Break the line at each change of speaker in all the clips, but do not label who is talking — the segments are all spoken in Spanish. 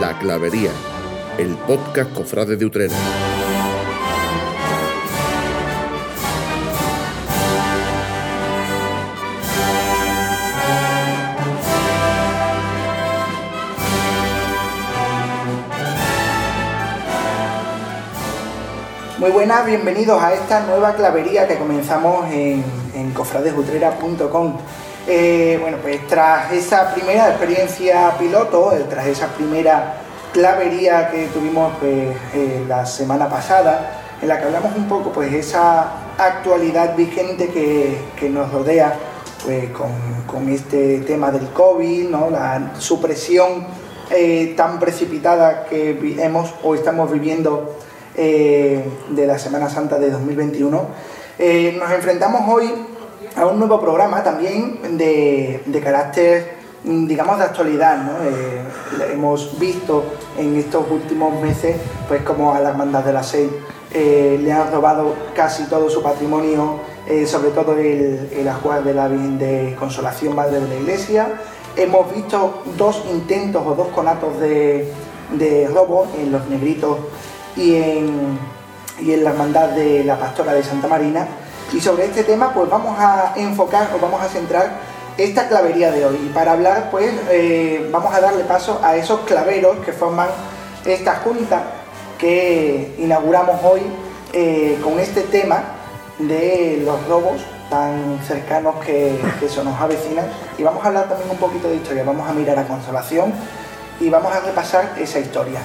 La Clavería, el podcast Cofrade de Utrera.
Muy buenas, bienvenidos a esta nueva clavería que comenzamos en, en cofradesutrera.com. Eh, bueno, pues tras esa primera experiencia piloto, eh, tras esa primera clavería que tuvimos pues, eh, la semana pasada, en la que hablamos un poco pues esa actualidad vigente que, que nos rodea pues, con, con, este tema del COVID, ¿no? la supresión tan precipitada que hemos o estamos viviendo eh, de la Semana Santa de 2021. Eh, nos enfrentamos hoy a un nuevo programa también de, de carácter, digamos, de actualidad. ¿no? Eh, hemos visto en estos últimos meses pues como a las mandas de la SEI le han robado casi todo su patrimonio, sobre todo el, el ajuar de la de Consolación Madre de la Iglesia. Hemos visto dos intentos o dos conatos de, de robo en los negritos y en, y en la hermandad de la pastora de Santa Marina. Y sobre este tema pues vamos a enfocar o vamos a centrar esta clavería de hoy. Y para hablar pues eh, vamos a darle paso a esos claveros que forman esta junta que inauguramos hoy eh, con este tema de los robos tan cercanos que, que se nos avecinan. Y vamos a hablar también un poquito de historia, vamos a mirar a Consolación y vamos a repasar esa historia.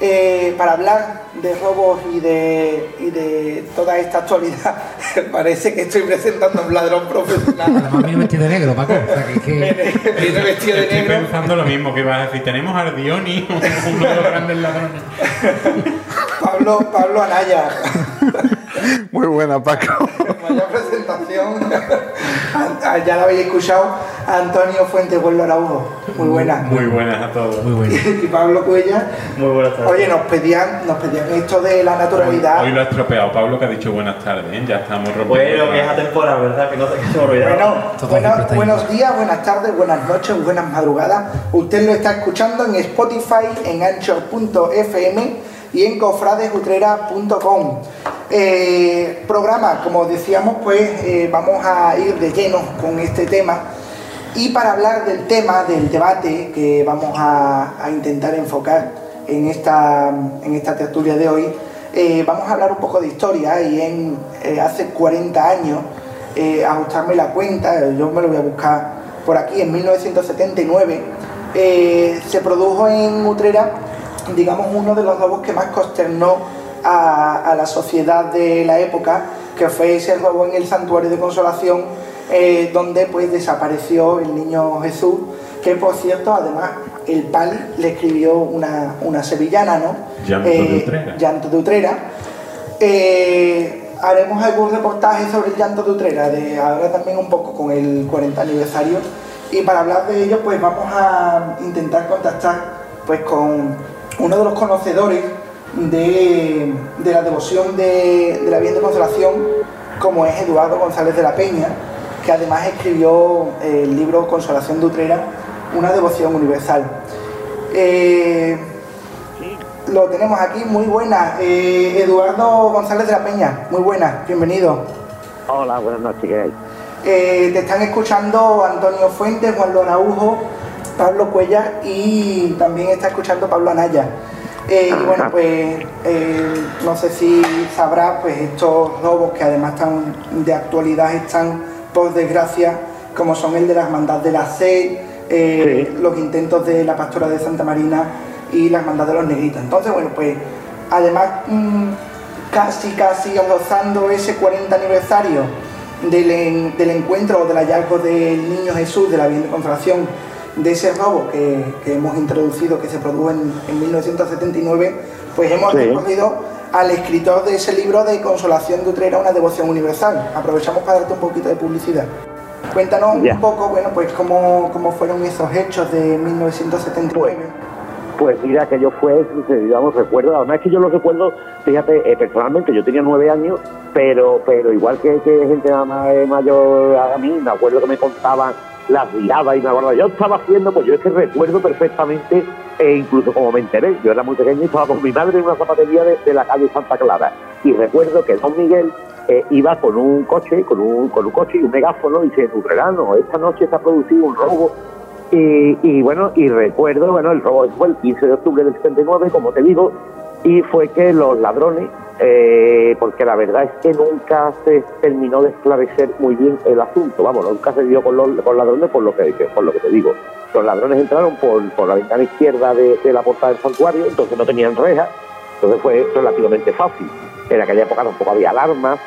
Eh, para hablar de robos y de, y de toda esta actualidad, parece que estoy presentando a un ladrón profesional.
Además viene vestido de negro, Paco. O sea, que, que...
Viene, vestido de
Estoy
negro.
pensando lo mismo que ibas a decir. Tenemos a Ardioni, uno de los grandes ladrones.
Pablo, Pablo Anaya.
Muy buena, Paco.
Vaya presentación. Ah, ya la habéis escuchado. Antonio Fuentes Vuelo Araujo. Muy buena.
Muy buenas a todos.
Muy bueno.
Y Pablo Cuella.
Muy buenas tardes.
Oye, nos pedían, nos pedían esto de la naturalidad.
Hoy lo ha estropeado Pablo que ha dicho buenas tardes. ¿eh? Ya estamos rompiendo.
bueno, que es atemporal, ¿verdad? Que no te se.
Bueno, buena- buenos días, buenas tardes, buenas noches, buenas madrugadas. Usted lo está escuchando en Spotify, en anchor.fm y en cofradesutrera.com. Eh, programa, como decíamos, pues eh, vamos a ir de lleno con este tema. Y para hablar del tema, del debate que vamos a, intentar enfocar en esta, en esta tertulia de hoy, eh, vamos a hablar un poco de historia y en hace 40 años, ajustarme la cuenta, yo me lo voy a buscar por aquí, en 1979, eh, se produjo en Utrera, digamos, uno de los robos que más consternó a, a la sociedad de la época, que fue ese robo en el santuario de consolación, eh, donde pues desapareció el niño Jesús, que por cierto, además, el Pali le escribió una, una sevillana, ¿no?
Llanto de Utrera.
Llanto de Utrera. Eh, haremos algún reportaje sobre el llanto de Utrera, de ahora también un poco con el 40 aniversario. Y para hablar de ello, pues vamos a intentar contactar pues, con uno de los conocedores de, de la devoción de, de la Virgen de Consolación, como es Eduardo González de la Peña, que además escribió el libro Consolación de Utrera, una devoción universal. Eh, lo tenemos aquí, muy buena. Eh, Eduardo González de la Peña, muy buena, bienvenido.
Hola, buenas noches, ¿qué hay?
Eh, te están escuchando Antonio Fuentes, Juan Araujo, Pablo Cuellar y también está escuchando Pablo Anaya. Eh, y bueno, pues eh, no sé si sabrás, pues estos robos que además están de actualidad están, por desgracia, como son el de la Hermandad de la Sed, eh,
Sí.
los intentos de la Pastora de Santa Marina y la Hermandad de los Negritos. Entonces, bueno, pues además mm, casi, casi rozando ese 40 aniversario del, en- del encuentro o del hallazgo del niño Jesús de la Virgen de Consolación, de ese robo que, que hemos introducido, que se produjo en, en 1979, pues hemos
Sí.
recogido al escritor de ese libro de Consolación de Utrera, una devoción universal. Aprovechamos para darte un poquito de publicidad. Cuéntanos un poco, bueno, pues cómo, cómo fueron esos hechos de 1979.
Pues mira, aquello fue, digamos, recuerdo, además es que yo lo recuerdo, fíjate, eh, personalmente, yo tenía nueve años, pero pero igual que, que gente más mayor a mí, me acuerdo que me contaban las riadas y me acuerdo, yo estaba haciendo, pues yo es que recuerdo perfectamente, e incluso como me enteré, yo era muy pequeño y estaba con mi madre en una zapatería de, de la calle Santa Clara, y recuerdo que Don Miguel eh, iba con un coche, con un, con un coche y un megáfono y dice, Utrerano, esta noche se ha producido un robo y, y, bueno, y recuerdo, bueno, el robo fue el 15 de octubre del 79, como te digo, y fue que los ladrones, eh, porque la verdad es que nunca se terminó de esclarecer muy bien el asunto, vamos, nunca se dio con los ladrones por lo que, por lo que te digo. Los ladrones entraron por, por la ventana izquierda de, de la puerta del santuario, entonces no tenían rejas, entonces fue relativamente fácil. En aquella época tampoco había alarmas,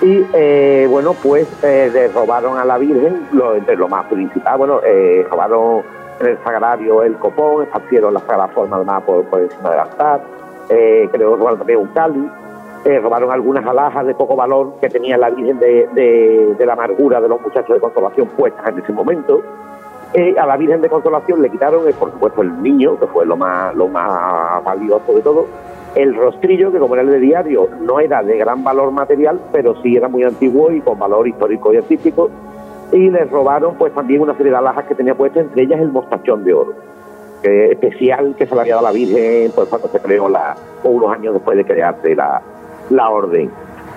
y eh, bueno, pues eh, le robaron a la Virgen, lo, entre lo más principal, bueno, eh, robaron en el sagrario el copón, esparcieron la sagrada forma más por, por encima del altar, eh, creo robaron también un eh, robaron algunas alhajas de poco valor que tenía la Virgen de, de, de la amargura de los muchachos de consolación puestas en ese momento. Eh, a la Virgen de Consolación le quitaron, eh, por supuesto, el niño, que fue lo más, lo más valioso de todo, el rostrillo, que como era el de diario, no era de gran valor material, pero sí era muy antiguo y con valor histórico y artístico. Y les robaron pues también una serie de alhajas que tenía puestas, entre ellas el mostachón de oro, que especial que se le había dado a la Virgen pues cuando se creó la, o unos años después de crearse la, orden.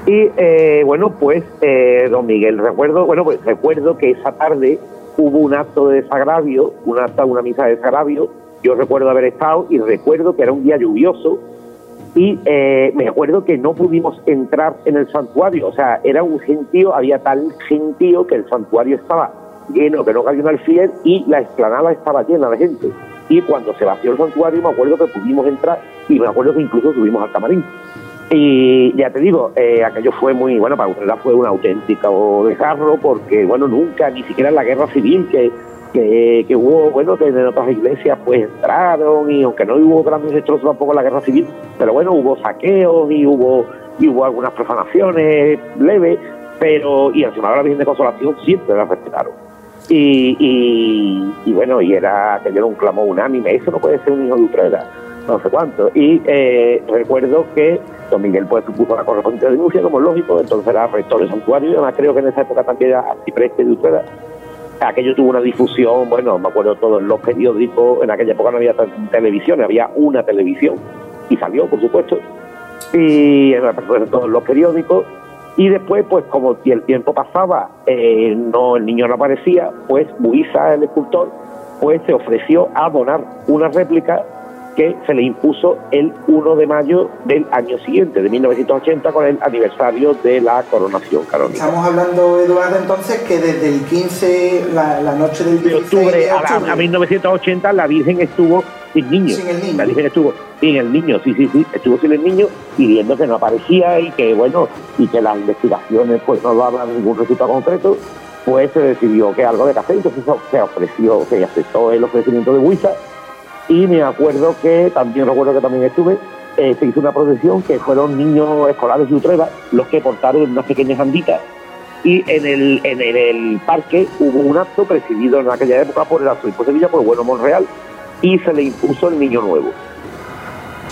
Y eh, bueno, pues eh, don Miguel, recuerdo, bueno, pues recuerdo que esa tarde hubo un acto de desagravio, un acto, una misa de desagravio. Yo recuerdo haber estado y recuerdo que era un día lluvioso y eh, me acuerdo que no pudimos entrar en el santuario, o sea, era un gentío, había tal gentío que el santuario estaba lleno, que no cabía un alfiler y la explanada estaba llena de gente. Y cuando se vació el santuario, me acuerdo que pudimos entrar y me acuerdo que incluso subimos al camarín. Y ya te digo, eh, aquello fue muy, bueno, para Utrera fue un auténtico desgarro porque, bueno, nunca, ni siquiera en la guerra civil que, que, que hubo, bueno, que en otras iglesias pues entraron y aunque no hubo grandes destrozos tampoco en la guerra civil, pero bueno, hubo saqueos y hubo, y hubo algunas profanaciones leves, pero, y encima de la Virgen de Consolación siempre la respetaron. Y, y, y bueno, y era que era un clamor unánime, eso no puede ser un hijo de Utrera, no sé cuánto. Y eh, recuerdo que don Miguel pues supuso la correspondiente denuncia, como es lógico, entonces era rector del santuario, y además creo que en esa época también era arcipreste de Utrera. Aquello tuvo una difusión, bueno, me acuerdo todos los periódicos, en aquella época no había televisión, había una televisión, y salió, por supuesto, y en todos los periódicos, y después, pues como el tiempo pasaba, eh, no el niño no aparecía, pues Buiza, el escultor, pues se ofreció a donar una réplica que se le impuso el 1 de mayo del año siguiente, de 1980, con el aniversario de la coronación canónica.
Estamos hablando, Eduardo, entonces, que desde el 15, la, la noche del 16
de octubre, de octubre. A, a, 1980 la Virgen estuvo sin niño.
Sin el niño.
La Virgen estuvo sin el niño, sí, sí, sí, estuvo sin el niño y viendo que no aparecía y que, bueno, y que las investigaciones pues no daban ningún resultado concreto, pues se decidió que algo de café, entonces se ofreció, se aceptó el ofrecimiento de Huiza y me acuerdo que, también recuerdo que también estuve, eh, se hizo una procesión que fueron niños escolares de Utrera los que portaron unas pequeñas anditas y en el, en el, el, parque hubo un acto presidido en aquella época por el arzobispo de Sevilla, por Bueno Monreal, y se le impuso el niño nuevo.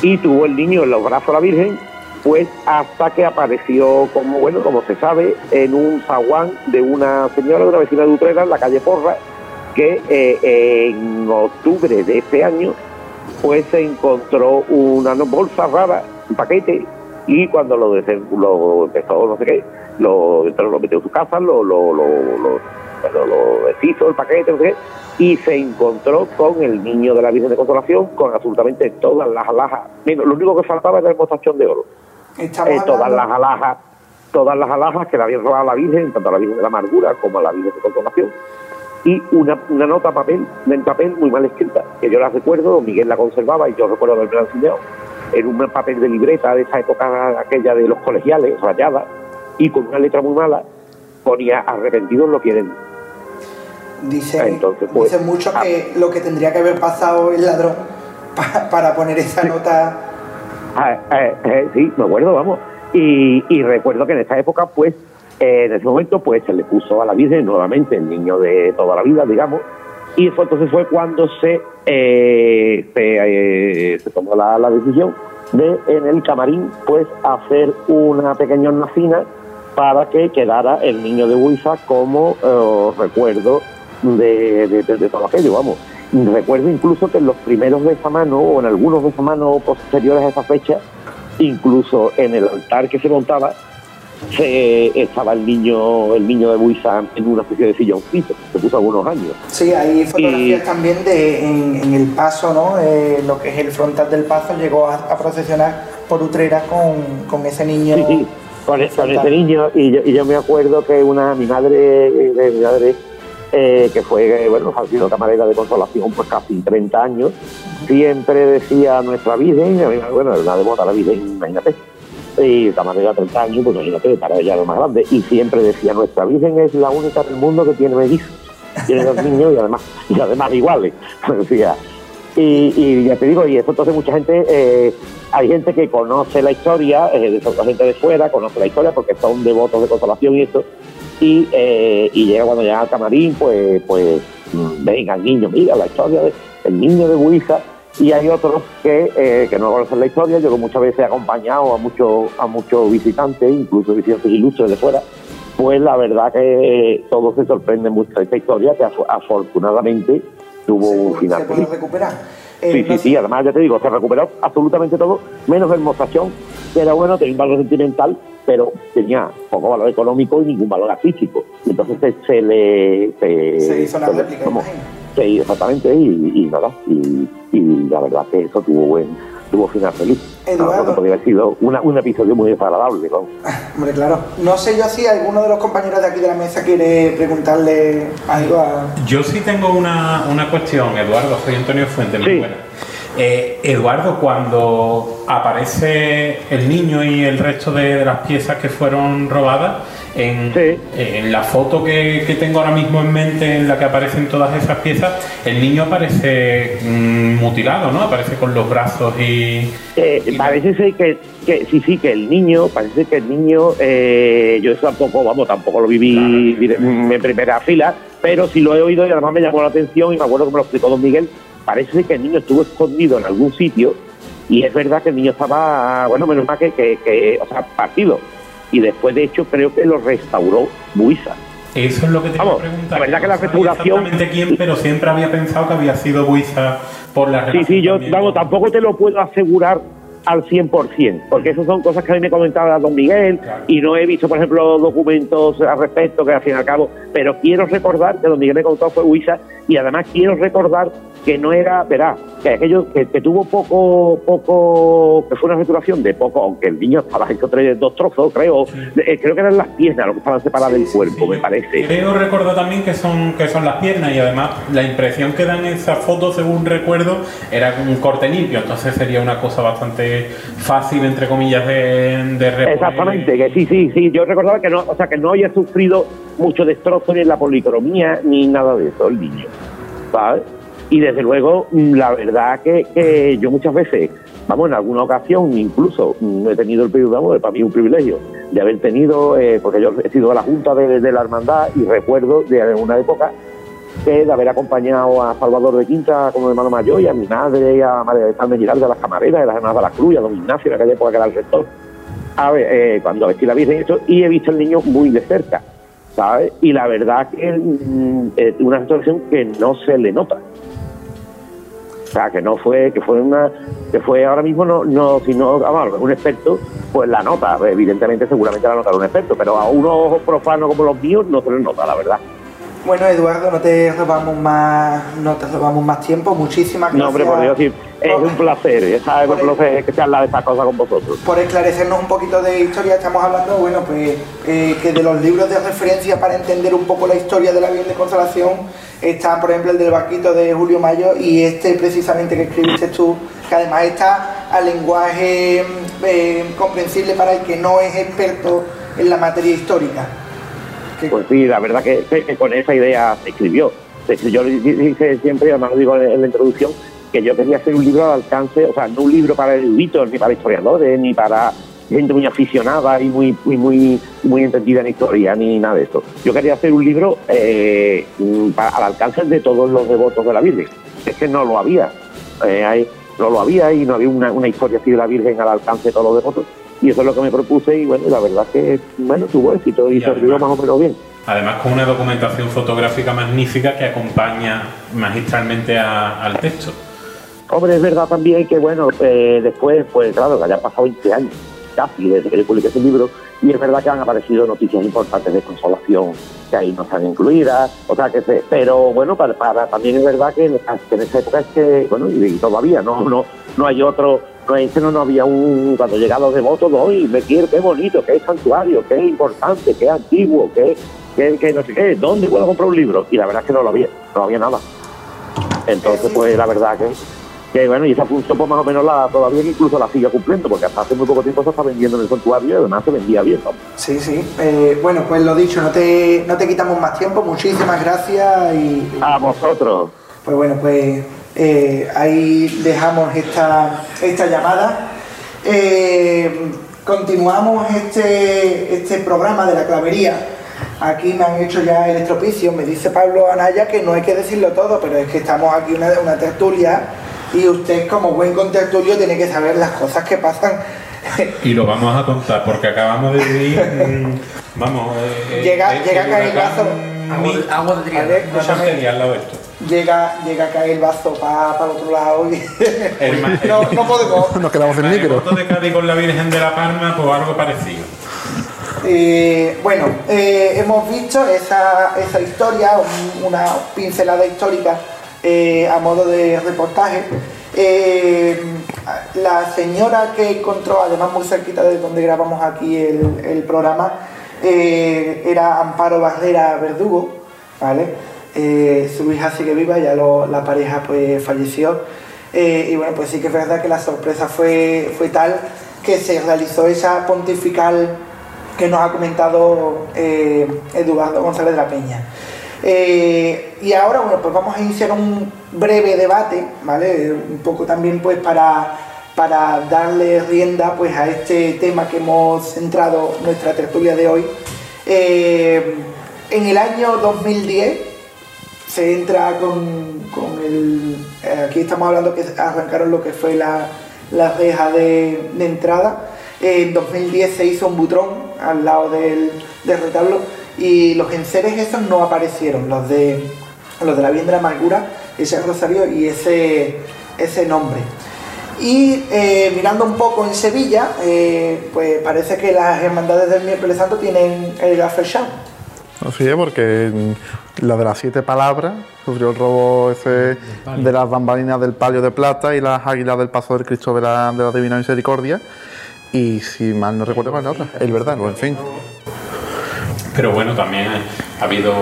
Y tuvo el niño en los brazos a la Virgen, pues hasta que apareció, como bueno, como se sabe, en un zaguán de una señora de una vecina de Utrera, en la calle Porra, que eh, en octubre de este año pues se encontró una bolsa rara, un paquete, y cuando lo, lo empezó, no sé qué, lo, lo metió en su casa, lo, lo, lo, lo, lo, lo deshizo el paquete, no sé qué, y se encontró con el niño de la Virgen de Consolación, con absolutamente todas las alhajas. Mira, lo único que faltaba era el mostachón de oro. Eh, todas las alhajas, todas las alhajas que le habían robado a la Virgen, tanto a la Virgen de la Amargura como a la Virgen de Consolación y una, una nota papel, en papel muy mal escrita, que yo la recuerdo, Miguel la conservaba y yo recuerdo haberme enseñado, en un papel de libreta de esa época aquella de los colegiales, rayada, y con una letra muy mala, ponía arrepentidos lo quieren.
Dice, Entonces, pues, dice mucho que lo que tendría que haber pasado el ladrón pa, para poner esa nota.
Eh, eh, sí, me acuerdo, vamos. Y, y recuerdo que en esa época, pues, eh, en ese momento, pues se le puso a la Virgen nuevamente el niño de toda la vida, digamos, Y fue, entonces fue cuando se, eh, se, eh, se tomó la, la decisión de en el camarín pues hacer una pequeña hornacina para que quedara el niño de Huiza como eh, recuerdo de, de- de- de todo aquello, vamos. Recuerdo incluso que en los primeros besamanos o en algunos besamanos posteriores a esa fecha, incluso en el altar que se montaba, se, estaba el niño el niño de Buiza en una especie de silloncito, se puso algunos años.
Sí, hay fotografías
Y-
también de en, en el paso, ¿no? Eh, lo que es el frontal del paso llegó a, a procesionar por Utrera con, con ese niño.
Sí, sí, con, con
frontal.
ese niño. Y yo, y yo me acuerdo que una mi madre, eh, mi madre eh, que fue, eh, bueno, ha sido camarera de consolación por casi 30 años, siempre decía nuestra Virgen, bueno, una devota la Virgen, imagínate, y camarera de 30 años, pues imagínate, para ella lo más grande, y siempre decía, nuestra Virgen es la única del mundo que tiene mellizos, tiene dos niños y además, y además iguales, decía. Y, ya te digo, y eso entonces mucha gente, eh, hay gente que conoce la historia, eh, gente de fuera, conoce la historia porque son devotos de consolación y esto, y, eh, y llega cuando llega al camarín, pues, pues venga el niño, mira la historia del niño de Buiza, y hay otros que, eh, que no conocen la historia, yo que muchas veces he acompañado a muchos a muchos visitantes, incluso visitantes ilustres de fuera, pues la verdad que eh, todos se sorprenden mucho de esta historia, que afo- afortunadamente tuvo un final
se puede
feliz.
recuperar. Eh,
Sí,
no
sí, sí, además ya te digo, se recuperó absolutamente todo, menos el mostachón, que era bueno, tenía un valor sentimental, pero tenía poco valor económico y ningún valor artístico. Entonces se, se le... Se,
Se hizo la
se le- exactamente, y, y nada, y, y la verdad que eso tuvo buen tuvo final feliz.
Eduardo.
Podría haber sido una, un episodio muy desagradable, ¿no?
Hombre, claro. No sé yo si alguno de los compañeros de aquí de la mesa quiere preguntarle algo a...
Yo sí tengo una, una cuestión, Eduardo, soy Antonio Fuente, muy
Sí.
buena. Eh, Eduardo, cuando aparece el niño y el resto de, de las piezas que fueron robadas, en,
Sí.
en la foto que, que tengo ahora mismo en mente, en la que aparecen todas esas piezas, el niño aparece mm, mutilado, ¿no? Aparece con los brazos y...
Eh,
y-
parece ser que, que sí, sí, que el niño, parece que el niño, eh, yo eso tampoco, vamos, tampoco lo viví mm, en primera fila, pero sí lo he oído y además me llamó la atención y me acuerdo que me lo explicó don Miguel, parece que el niño estuvo escondido en algún sitio y es verdad que el niño estaba, bueno, menos mal que, que, que, o sea, partido. Y después, de hecho, creo que lo restauró Buiza.
Eso es lo que te
Vamos,
iba a preguntar.
la verdad que la restauración-
Exactamente quién, pero siempre había pensado que había sido Buiza por la
Sí, sí, yo vamos, tampoco te lo puedo asegurar al 100%, porque esas son cosas que a mí me comentaba don Miguel
Claro.
y no he visto, por ejemplo, documentos al respecto, que al fin y al cabo, pero quiero recordar que don Miguel me contó fue Huiza y además quiero recordar que no era, verá, que aquello que, que tuvo poco, poco, que fue una restauración de poco, aunque el niño estaba hecho tres, dos trozos, creo, eh, creo que eran las piernas lo que estaban separadas del cuerpo, me parece.
Creo recordar también que son, que son las piernas y además la impresión que dan esas fotos, según recuerdo, era un corte limpio, entonces sería una cosa bastante fácil, entre comillas, de, de reponer.
Exactamente, que sí, sí, sí. Yo recordaba que no, o sea, que no había sufrido mucho destrozo ni en la policromía ni nada de eso el niño, Y desde luego, mm, la verdad que, yo muchas veces, vamos, en alguna ocasión incluso mm, he tenido el privilegio, vamos, para mí un privilegio de haber tenido, eh, porque yo he sido de la Junta de, la Hermandad y recuerdo de una época que de haber acompañado a Salvador de Quinta como hermano mayor y a mi madre y a María del Carmen Giralda de las camareras, de las hermanas de la Cruz, a don Ignacio en aquella época que era el rector, a ver, eh, cuando vestí la Virgen y eso, y he visto al niño muy de cerca, ¿sabes? Y la verdad que mm, es una situación que no se le nota. O sea, que no fue, que fue una, que fue ahora mismo no, no, si no, vamos, un experto, pues la nota, evidentemente seguramente la nota un experto, pero a un ojo profano como los míos no se le nota, la verdad.
Bueno, Eduardo, no te robamos más, no te robamos más tiempo. Muchísimas gracias.
No, hombre, por Dios, sí, es un placer. ¿sabes? Un placer que charlar de estas cosas con vosotros.
por esclarecernos un poquito de historia, estamos hablando, bueno, pues eh, que de los libros de referencia para entender un poco la historia de la Virgen de Consolación están, por ejemplo, el del Vaquito de Julio Mayo y este precisamente que escribiste tú, que además está al lenguaje eh, comprensible para el que no es experto en la materia histórica.
Pues sí, la verdad que, con esa idea se escribió. Yo di- dije siempre, además lo digo en, la introducción, que yo quería hacer un libro al alcance, o sea, no un libro para eruditos, ni para historiadores, ni para gente muy aficionada y muy, muy, muy, entendida en historia ni nada de esto. Yo quería hacer un libro eh, mm, al alcance de todos los devotos de la Virgen. Es que no lo había. Eh, no lo había y no había una, una historia así de la Virgen al alcance de todos los devotos. Y eso es lo que me propuse y bueno, la verdad que bueno, tuvo éxito y
Y
se
además-
más o menos bien.
Además con una documentación fotográfica magnífica que acompaña magistralmente a- al texto.
Hombre, es verdad también que, bueno, eh, después, pues claro, que hayan pasado 20 años casi desde que yo publiqué ese libro, y es verdad que han aparecido noticias importantes de consolación que ahí no están incluidas, o sea que se, pero bueno, para, para- también es verdad que, en- que en esa época es que, bueno, y, y todavía no, no, no hay otro, no hay, que no, no había un, cuando llega los devotos, hoy me quiero, qué bonito, qué santuario, qué importante, qué antiguo, qué, qué, qué no sé qué, ¿dónde puedo comprar un libro? Y la verdad es que no lo había, no había nada. Entonces, pues la verdad que, que bueno, y esa función pues más o menos la todavía incluso la sigue cumpliendo, porque hasta hace muy poco tiempo se está vendiendo en el santuario y además se vendía bien. ¿no?
Sí, sí. Eh, bueno, pues lo dicho, no te, no te quitamos más tiempo. Muchísimas gracias y
A vosotros.
pues bueno, pues eh, ahí dejamos esta, esta llamada. Eh, continuamos este, este programa de la clavería. Aquí me han hecho ya el estropicio. Me dice Pablo Anaya que no hay que decirlo todo, pero es que estamos aquí una, una tertulia y usted como buen contertulio tiene que saber las cosas que pasan
Y lo vamos a contar porque acabamos de vivir, vamos, eh,
Llega-
eh,
llega a caer el vaso.
Agua de, agua
llega, llega a caer el vaso para el otro lado y
El ma-
no, no podemos.
Nos quedamos sin
El
micro.
maremoto de Cádiz con la Virgen de la Palma, pues algo parecido.
Eh, bueno, eh, hemos visto esa, esa historia, un- una pincelada histórica eh, a modo de reportaje. Eh, la señora que encontró, además muy cerquita de donde grabamos aquí el, el programa, eh, era Amparo Barrera Verdugo, ¿vale? Eh, su hija sigue viva, ya la pareja pues falleció. Eh, y bueno, pues sí que es verdad que la sorpresa fue, fue tal que se realizó esa pontifical que nos ha comentado eh, Eduardo González de la Peña. Y ahora, bueno, pues vamos a iniciar un breve debate, ¿vale? Un poco también pues para, para darle rienda pues a este tema que hemos centrado nuestra tertulia de hoy. En el año 2010 se entra con, con el... eh, aquí estamos hablando que arrancaron lo que fue la, la reja de, entrada. En 2010 se hizo un butrón al lado del, del retablo y los enseres esos no aparecieron, los de, los de la Amargura, ese rosario y ese, ese nombre. Y eh, mirando un poco en Sevilla, eh, pues parece que las hermandades del miércoles santo tienen el gaffer
Así es, porque la de las siete palabras sufrió el robo ese de las bambalinas del palio de plata y las águilas del paso del Cristo de la, de la Divina Misericordia. Y si mal no recuerdo cuál es la otra, el verdad, en fin.
Pero bueno, también ha habido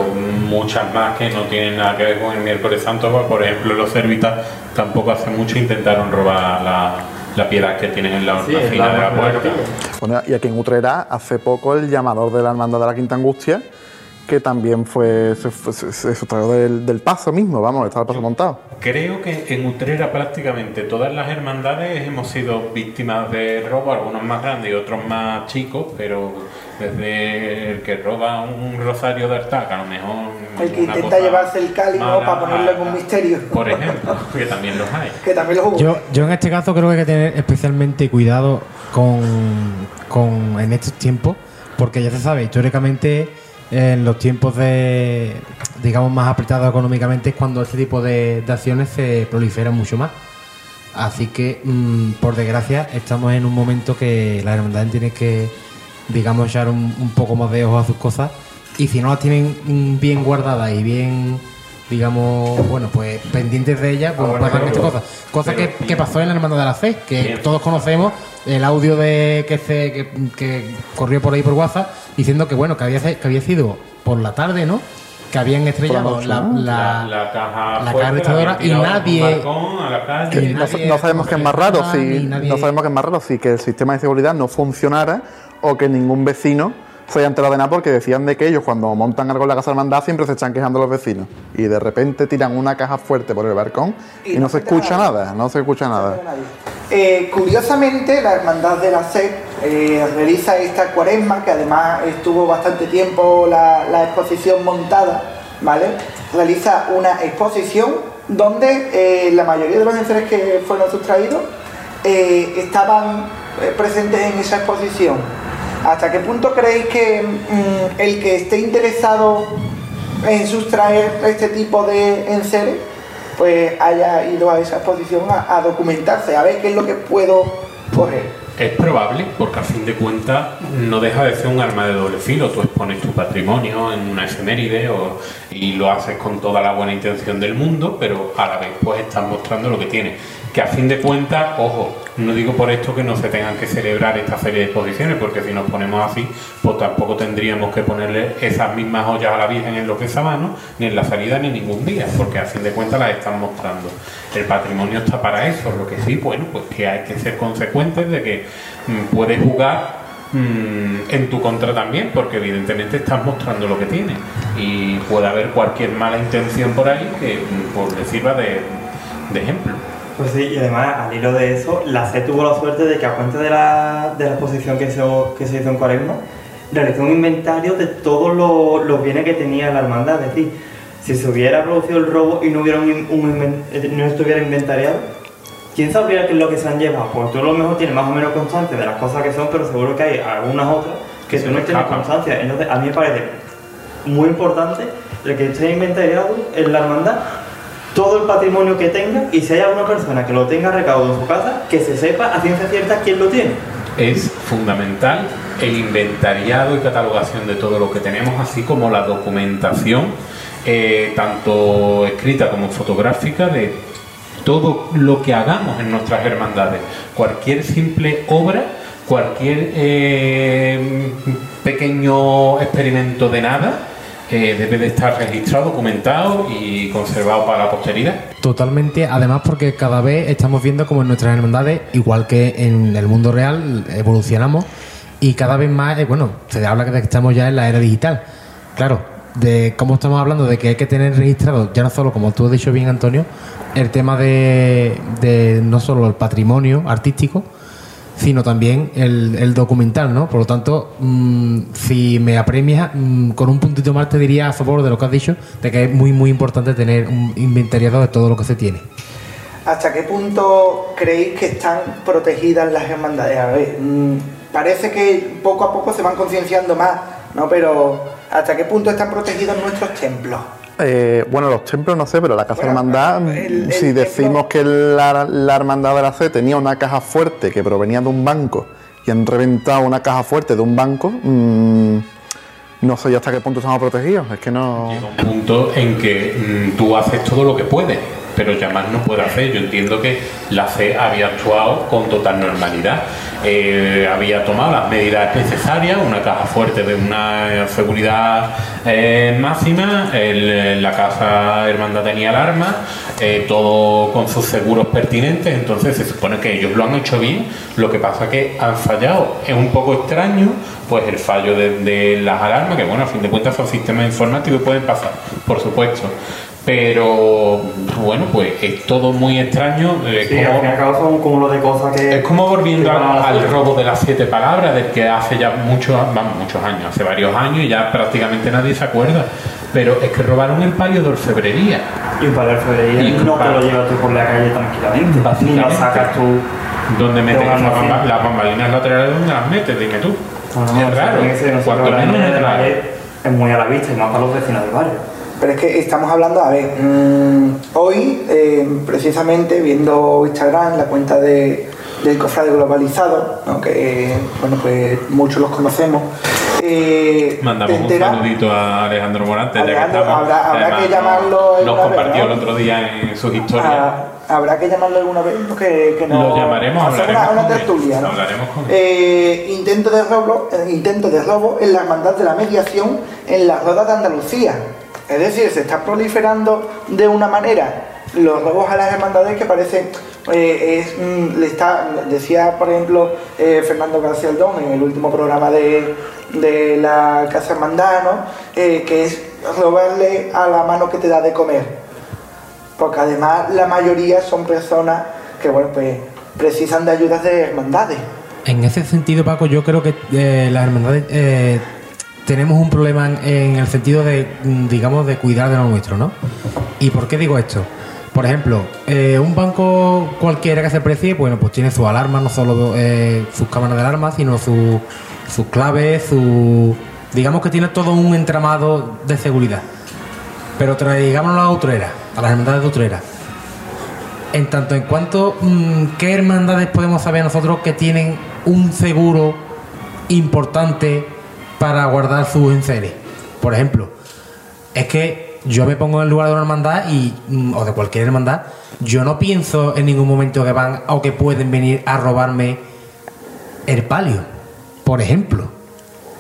muchas más que no tienen nada que ver con el miércoles santo. pues, Por ejemplo, los servitas tampoco hace mucho intentaron robar la, la piedra que tienen en la
Sí,
hornacina de la puerta.
Bueno, y aquí en Utrera, hace poco, el llamador de la Hermandad de la Quinta Angustia, que también fue, se, del, del paso mismo, vamos, estaba el paso montado.
Creo que en Utrera prácticamente todas las hermandades hemos sido víctimas de robo, algunos más grandes y otros más chicos, pero desde el que roba un rosario de Artaca, a lo mejor...
El que intenta llevarse el cáliz, para ponerlo en un
a-
misterio.
Por ejemplo, que también los hay.
Que también los hubo.
Yo, yo en este caso creo que hay que tener especialmente cuidado con, con en estos tiempos, porque ya se sabe, históricamente en los tiempos de, digamos, más apretados económicamente es cuando este tipo de, acciones se proliferan mucho más. Así que, mm, por desgracia, estamos en un momento que las hermandades tienen que, digamos, echar un, un poco más de ojo a sus cosas. Y si no las tienen mm, bien guardadas y bien, digamos, bueno, pues pendientes de ellas, pues pasan
pero-
estas cosas. Cosa que, pasó en la Hermandad de la Fe, que
Bien.
todos conocemos el audio de que, se, que, que corrió por ahí por WhatsApp diciendo que, bueno, que había, que había sido por la tarde, ¿no? Que habían estrellado la, la-
La, la caja
la
fuerte,
caja y nadie-
calle.
Y
No,
nadie
no sabemos qué es más raro, si,
nadie-
no sabemos qué es más raro, si que el sistema de seguridad no funcionara o que ningún vecino se haya enterado de porque decían de que ellos cuando montan algo en la casa hermandad siempre se están quejando los vecinos y de repente tiran una caja fuerte por el balcón y, no, se escucha nada, no se escucha nada.
Eh, curiosamente, la Hermandad de la SED eh, realiza esta cuaresma, que además estuvo bastante tiempo la, la exposición montada, ¿vale? Realiza una exposición donde eh, la mayoría de los enseres que fueron sustraídos estaban presentes en esa exposición. ¿Hasta qué punto creéis que mm, el que esté interesado en sustraer este tipo de enseres, pues haya ido a esa exposición a, documentarse, a ver qué es lo que puedo coger?
Es probable, porque a fin de cuentas no deja de ser un arma de doble filo. Tú expones tu patrimonio en una efeméride y lo haces con toda la buena intención del mundo, pero a la vez pues estás mostrando lo que tienes. Que a fin de cuentas, ojo, no digo por esto que no se tengan que celebrar esta serie de exposiciones, porque si nos ponemos así, pues tampoco tendríamos que ponerle esas mismas ollas a la Virgen en los besamanos, ni en la salida ni ningún día, porque a fin de cuentas las están mostrando. El patrimonio está para eso, lo que sí, bueno, pues que hay que ser consecuentes de que mm, puedes jugar mm, en tu contra también, porque evidentemente estás mostrando lo que tienes y puede haber cualquier mala intención por ahí que pues, le sirva de ejemplo.
Pues sí, y además, al hilo de eso, la C tuvo la suerte de que a cuenta de la, de la exposición que se, que se hizo en Cuaresma, realizó un inventario de todos los, los bienes que tenía la hermandad. Es decir, si se hubiera producido el robo y no, hubiera un, un eh, no estuviera inventariado, ¿quién sabría qué es lo que se han llevado? Pues tú a lo mejor tienes más o menos constancia de las cosas que son, pero seguro que hay algunas otras que tú no tienes constancia. Entonces, a mí me parece muy importante el que esté inventariado en la hermandad todo el patrimonio que tenga y si hay alguna persona que lo tenga recaudo en su casa, que se sepa a ciencia cierta quién lo tiene.
es fundamental el inventariado y catalogación de todo lo que tenemos, así como la documentación, eh, tanto escrita como fotográfica, de todo lo que hagamos en nuestras hermandades. Cualquier simple obra, cualquier eh, pequeño experimento de nada, eh, debe de estar registrado, documentado y conservado para la posteridad.
Totalmente, además porque cada vez estamos viendo como en nuestras hermandades, igual que en el mundo real, evolucionamos y cada vez más, eh, bueno, se habla que estamos ya en la era digital. Claro, de cómo estamos hablando de que hay que tener registrado, ya no solo, como tú has dicho bien, Antonio, el tema de, de no solo el patrimonio artístico, sino también el, el documental, ¿no? Por lo tanto, mm, si me apremias, mm, con un puntito más te diría a favor de lo que has dicho, de que es muy, muy importante tener un inventariado de todo lo que se tiene.
¿Hasta qué punto creéis que están protegidas las hermandades? A ver, mm, parece que poco a poco se van concienciando más, ¿no? Pero ¿hasta qué punto están protegidos nuestros templos?
Eh, bueno, los templos no sé, pero la Casa
Bueno,
Hermandad,
el- el
si decimos
templo-
que la, la Hermandad de la C tenía una caja fuerte que provenía de un banco y han reventado una caja fuerte de un banco, mm, no sé yo hasta qué punto estamos protegidos. Es que no.
Llega un punto en que mm, tú haces todo lo que puedes, pero ya más no puede hacer. Yo entiendo que la C había actuado con total normalidad. Eh, había tomado las medidas necesarias, una caja fuerte de una seguridad eh, máxima, la casa hermandad tenía alarma, eh, todo con sus seguros pertinentes, entonces se supone que ellos lo han hecho bien, lo que pasa que han fallado. Es un poco extraño, pues el fallo de, de las alarmas, que bueno, a fin de cuentas son sistemas informáticos y pueden pasar, por supuesto. Pero bueno, pues es todo muy extraño. eh,
Sí,
como-
al cabo son un cúmulo de cosas que...
es como volviendo al, robo de las siete palabras, del que hace ya muchos, vamos, muchos años, hace varios años y ya prácticamente nadie se acuerda. Pero es que robaron el palio de orfebrería.
Y un par de
un
no te lo llevas tú por la calle tranquilamente. Ni lo sacas tú...
Donde metes
almacén.
bamba- las bambalinas laterales, ¿dónde las metes? Dime tú.
No, no,
es raro.
la
menos es
la es muy a la vista y más para los vecinos del barrio.
Pero es que estamos hablando, a ver, mm, hoy eh, precisamente viendo Instagram, la cuenta de, del Cofrade Globalizado, ¿no? que bueno, pues muchos los conocemos, eh,
Mandamos un saludito a Alejandro Morante, ya que
Alejandro,
estamos.
habrá- habrá
Además,
que llamarlo
Nos
vez,
compartió
¿no?
el otro día en sus historias.
Ah, habrá que llamarlo alguna vez que, que no
Lo llamaremos, hablaremos
una, una
con él.
tertulia ¿no?
Hablaremos con él.
Eh, intento de robo eh, intento de robo en la hermandad de la mediación en la roda de Andalucía es decir se está proliferando de una manera. Los robos a las hermandades que parece eh, mm, le está decía por ejemplo eh, Fernando García Aldón en el último programa de, de la casa hermandad ¿no? Eh, que es robarle a la mano que te da de comer. Porque además la mayoría son personas que bueno pues precisan de ayudas de hermandades.
En ese sentido, Paco, yo creo que las hermandades tenemos un problema en, el sentido de, mm, digamos, de cuidar de lo nuestro, ¿no? ¿Y por qué digo esto? Por ejemplo, eh, un banco cualquiera que se precie, bueno, pues tiene sus alarmas, no solo eh, sus cámaras de alarmas, sino su- sus claves, su... Digamos que tiene todo un entramado de seguridad. Pero traigámonos a la Utrera, a las hermandades de Utrera. En tanto en cuanto, mm, ¿qué hermandades podemos saber nosotros que tienen un seguro importante para guardar sus enseres? Por ejemplo, es que yo me pongo en el lugar de una hermandad y, mm, o de cualquier hermandad, yo no pienso en ningún momento que van o que pueden venir a robarme el palio, por ejemplo.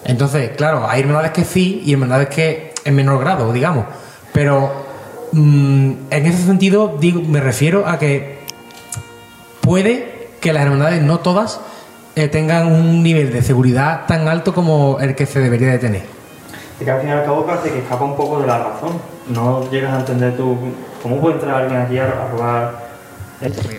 Entonces, claro, hay hermandades que sí y hermandades que en menor grado, digamos. Pero mm, en ese sentido, digo, me refiero a que puede que las hermandades, no todas, eh, tengan un nivel de seguridad tan alto como el que se debería de tener.
Es que al fin y al cabo parece que escapa un poco de la razón. No llegas a entender tú cómo puede entrar alguien aquí a, robar.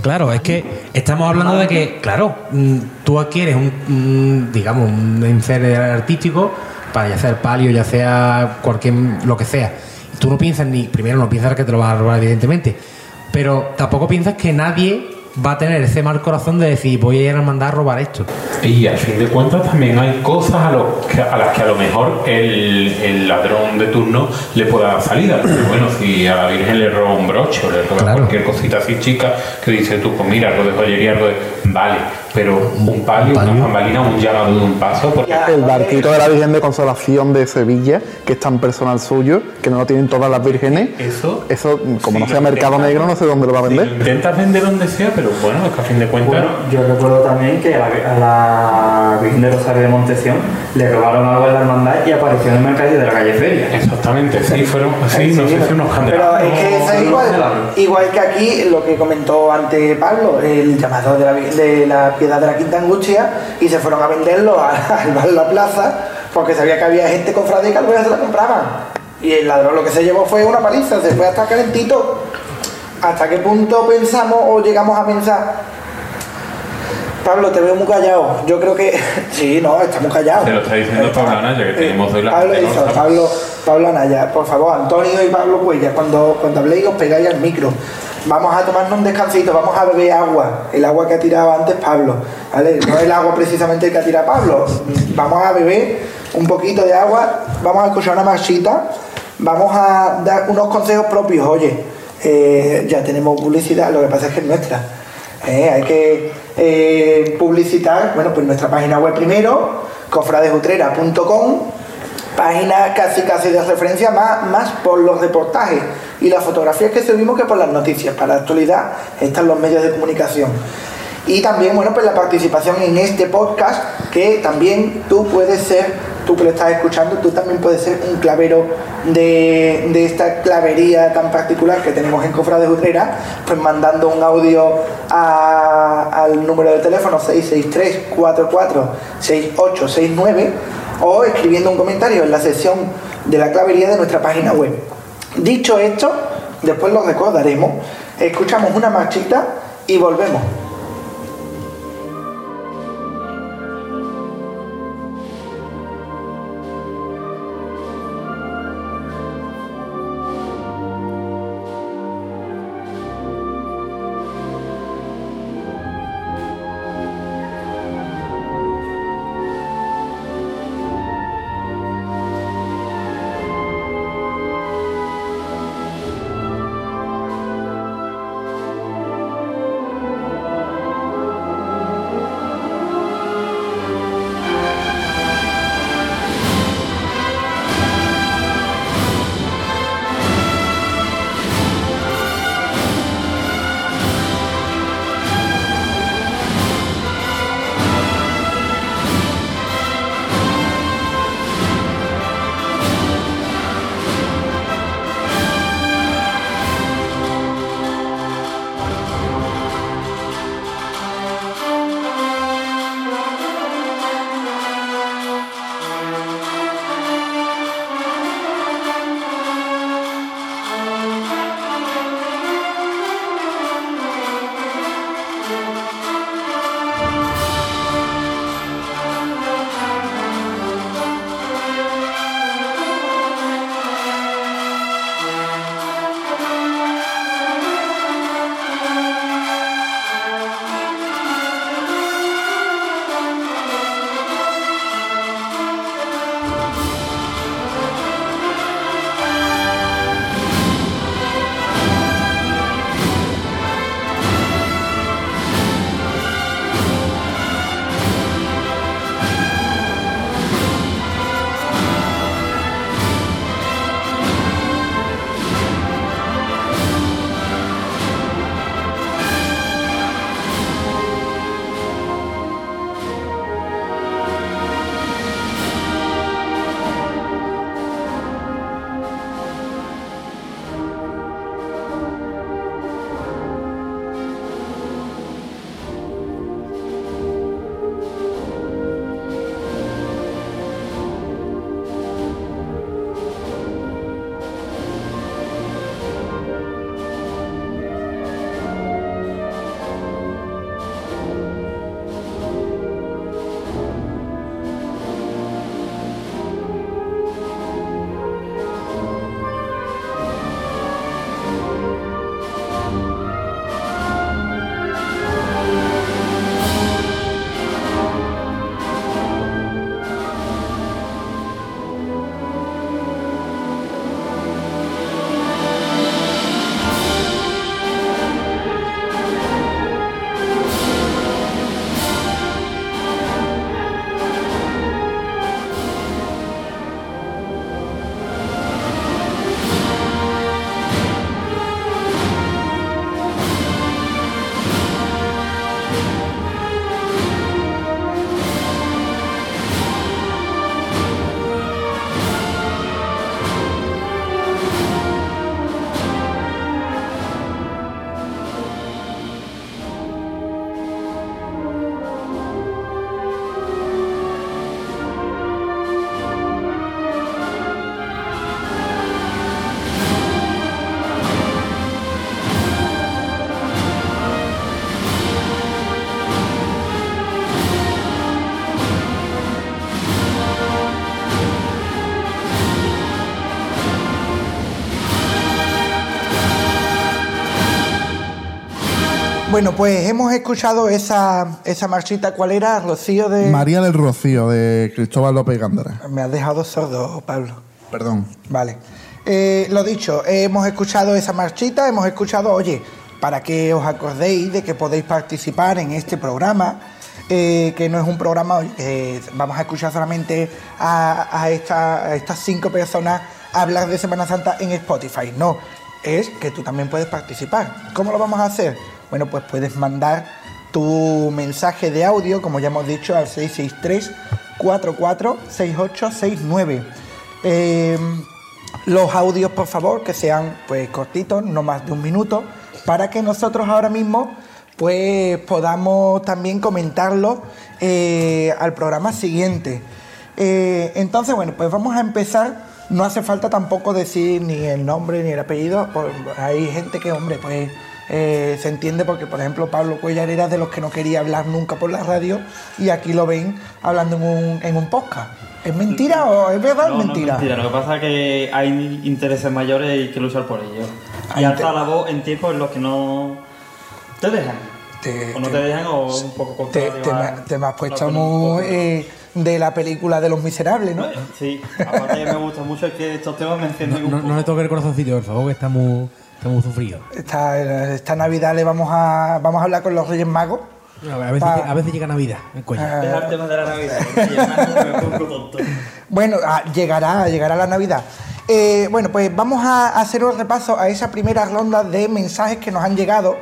Claro, es que estamos hablando de que, claro, mm, tú adquieres un, un, digamos, un encer artístico para ya sea el palio, ya sea cualquier, lo que sea. Tú no piensas ni, primero no piensas que te lo vas a robar, evidentemente, pero tampoco piensas que nadie va a tener ese mal corazón de decir, voy a ir a mandar a robar esto.
Y al fin de cuentas también hay cosas a, lo que- a las que a lo mejor el, el ladrón de turno le pueda dar salida. Porque, bueno, si a la Virgen le roba un broche o le roba
Claro.
cualquier cosita así chica, que dice tú, pues mira, algo de joyería, algo de... Vale, pero un palio,
palio.
una bambalina, un llamado de un paso... Porque...
El barquito de la Virgen de Consolación de Sevilla, que es tan personal suyo, que no lo tienen todas las vírgenes.
Eso...
Eso, como no sea mercado negro, no sé dónde lo va a
Si
vender.
lo intentas vender donde sea, pero bueno, es que a fin de cuentas...
Bueno, yo recuerdo también que a la, a la Virgen de Rosario de Montesión le robaron algo en la hermandad y apareció en el mercadillo de la calle Feria.
Exactamente, sí, fueron... Sí, no sé si unos
Pero
candelabros...
es que eso es igual, igual que aquí, lo que comentó antes Pablo, el llamado de la, de la piedad de la Quinta Angustia, y se fueron a venderlo a- al bar de la plaza, porque sabía que había gente cofradía que algunas se la compraban. Y el ladrón lo que se llevó fue una paliza, se fue hasta calentito. ¿Hasta qué punto pensamos o llegamos a pensar? Pablo, te veo muy callado. Yo creo que. Sí, no, está muy callado.
Te lo está diciendo Pablo Anaya, que tenemos hoy la
Pablo, eso, Pablo, Pablo Anaya, por favor, Antonio y Pablo Cuella, cuando, cuando habléis os pegáis al micro. Vamos a tomarnos un descansito, vamos a beber agua, el agua que ha tirado antes Pablo, ¿vale? No el agua precisamente que ha tirado Pablo. Vamos a beber un poquito de agua, vamos a escuchar una marchita, vamos a dar unos consejos propios, oye, eh, ya tenemos publicidad, lo que pasa es que es nuestra. Eh, hay que eh, publicitar, bueno, pues nuestra página web primero, cofradesutrera.com, página casi casi de referencia más, más por los reportajes y las fotografías que subimos que por las noticias. Para la actualidad están los medios de comunicación. Y también, bueno, pues la participación en este podcast, que también tú puedes ser, tú que lo estás escuchando, tú también puedes ser un clavero de, de esta clavería tan particular que tenemos en Cofra de Utrera, pues mandando un audio al número de teléfono 663-446869 o escribiendo un comentario en la sección de la clavería de nuestra página web. Dicho esto, después lo recordaremos, escuchamos una marchita y volvemos. Bueno, pues hemos escuchado esa, esa marchita. ¿Cuál era? Rocío de.
María del Rocío, de Cristóbal López Gándara.
Me has dejado sordo, Pablo.
Perdón.
Vale. Eh, lo dicho, hemos escuchado esa marchita, hemos escuchado, oye, para que os acordéis de que podéis participar en este programa, eh, que no es un programa vamos a escuchar solamente a, a esta- a estas cinco personas hablar de Semana Santa en Spotify. No, es que tú también puedes participar. ¿Cómo lo vamos a hacer? Bueno, pues puedes mandar tu mensaje de audio, como ya hemos dicho, al 663 446869. Eh, los audios, por favor, que sean pues cortitos, no más de un minuto, para que nosotros ahora mismo pues podamos también comentarlo eh, al programa siguiente. Eh, entonces, bueno, pues vamos a empezar. No hace falta tampoco decir ni el nombre ni el apellido. hay gente que, hombre, pues eh, se entiende porque, por ejemplo, Pablo Cuellar era de los que no quería hablar nunca por la radio y aquí lo ven hablando en un, en un podcast. ¿Es mentira o es verdad?
No,
o
no es
mentira.
mentira. Lo que pasa es que hay intereses mayores y hay que luchar por ellos. Y alza
inter-
la voz en tiempos en los que no te dejan.
Te-
o no
te-
te dejan o un poco
Te, te, me, te me has puesto muy eh, de la película de los miserables, ¿no?
Sí, aparte que me gusta mucho es que estos temas me encienden
No,
un
no,
poco.
no le toque el corazoncillo, por favor, que está muy, está muy sufrido.
Esta, esta Navidad le vamos a vamos a hablar con los Reyes Magos.
A veces, a veces llega Navidad, en cuello.
Tema de la Navidad.
Bueno, ah, llegará, llegará la Navidad. Eh, bueno, pues vamos a hacer un repaso a esa primera ronda de mensajes que nos han llegado.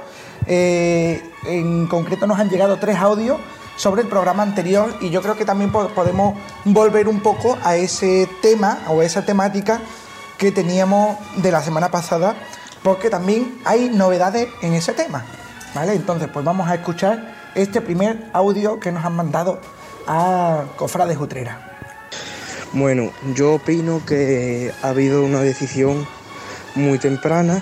Eh, en concreto nos han llegado tres audios sobre el programa anterior y yo creo que también po- podemos volver un poco a ese tema o a esa temática que teníamos de la semana pasada porque también hay novedades en ese tema. ¿Vale? Entonces, pues vamos a escuchar este primer audio que nos han mandado a Cofrades Utrera.
Bueno, yo opino que ha habido una decisión muy temprana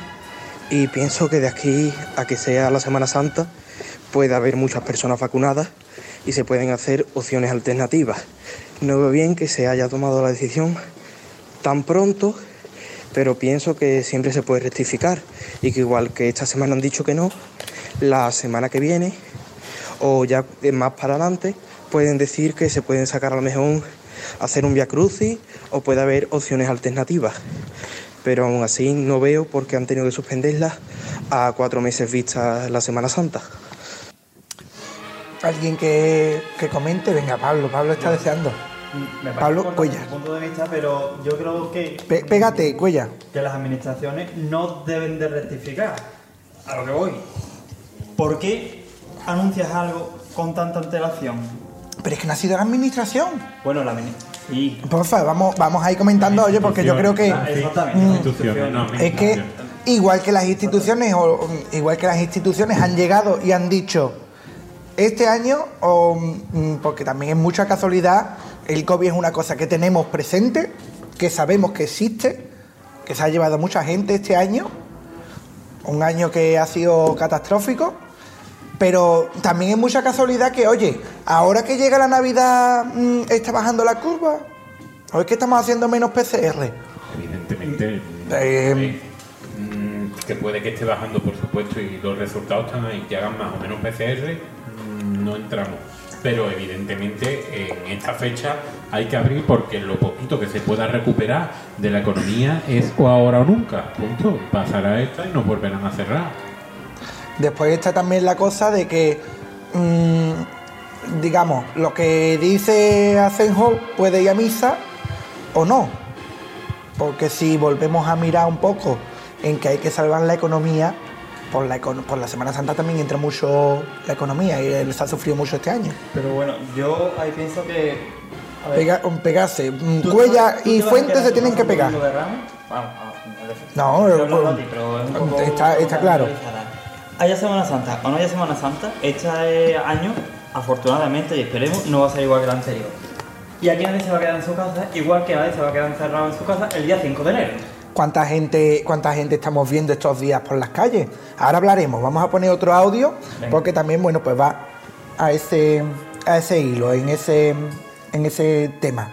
y pienso que de aquí a que sea la Semana Santa puede haber muchas personas vacunadas y se pueden hacer opciones alternativas. No veo bien que se haya tomado la decisión tan pronto, pero pienso que siempre se puede rectificar y que igual que esta semana han dicho que no, la semana que viene o ya más para adelante pueden decir que se pueden sacar a lo mejor hacer un via crucis o puede haber opciones alternativas. Pero aún así no veo por qué han tenido que suspenderlas a cuatro meses vista la Semana Santa.
Alguien que, que comente, venga Pablo, Pablo está deseando.
Me parece
Pablo
tu punto de vista, pero yo creo que,
Pe- pégate, Cuella.
que las administraciones no deben de rectificar. A lo que voy. ¿Por qué anuncias algo con tanta antelación?
Pero es que no ha sido la administración.
Bueno, la administración. Sí.
Porfa, vamos, vamos a ir comentando, oye, porque yo creo que
Exactamente.
Mm.
No,
es que igual que las instituciones o igual que las instituciones han llegado y han dicho este año o mm, porque también es mucha casualidad el COVID es una cosa que tenemos presente, que sabemos que existe, que se ha llevado mucha gente este año, un año que ha sido catastrófico, pero también es mucha casualidad que, oye, ahora que llega la Navidad mm, está bajando la curva, o es que estamos haciendo menos PCR.
Evidentemente.
Eh,
mm, que puede que esté bajando, por supuesto, y los resultados están ahí, que hagan más o menos PCR, mm, no entramos. Pero evidentemente en esta fecha hay que abrir porque lo poquito que se pueda recuperar de la economía es o ahora o nunca. Punto. Pasará esta y nos volverán a cerrar.
Después está también la cosa de que, mm, digamos, lo que dice Asenjo puede ir a misa o no. Porque si volvemos a mirar un poco en que hay que salvar la economía, por la, por la Semana Santa también entra mucho la economía y se ha sufrido mucho este año.
Pero bueno, yo ahí pienso que.
Pega- pegarse, mm,
¿tú te
Cuella y
te vas a
Fuentes
quedar
se tienen que pegar.
Vamos.
No,
pero
está- está claro.
Haya Semana Santa o no haya Semana Santa, este año, afortunadamente y esperemos, no va a ser igual que el anterior. Y aquí nadie se va a quedar en su casa, igual que nadie se va a quedar encerrado en su casa el día 5 de enero.
¿Cuánta gente, ¿Cuánta gente estamos viendo estos días por las calles? Ahora hablaremos, vamos a poner otro audio,
Venga.
porque también, bueno, pues va a ese, a ese hilo, en ese, en ese tema.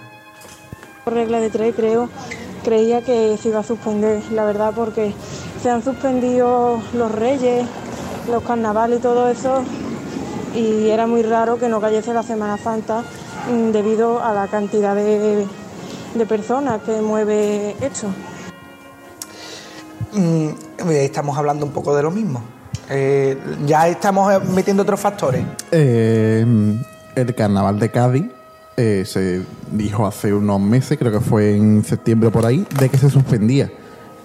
Por regla de tres creo, creía que se iba a suspender, la verdad, porque se han suspendido los reyes, los carnavales y todo eso, y era muy raro que no cayese la Semana Santa mm, debido a la cantidad de, de personas que mueve esto.
Mm, estamos hablando un poco de lo mismo. Eh, ya estamos eh, metiendo otros factores.
Eh, el carnaval de Cádiz eh, se dijo hace unos meses, creo que fue en septiembre por ahí, de que se suspendía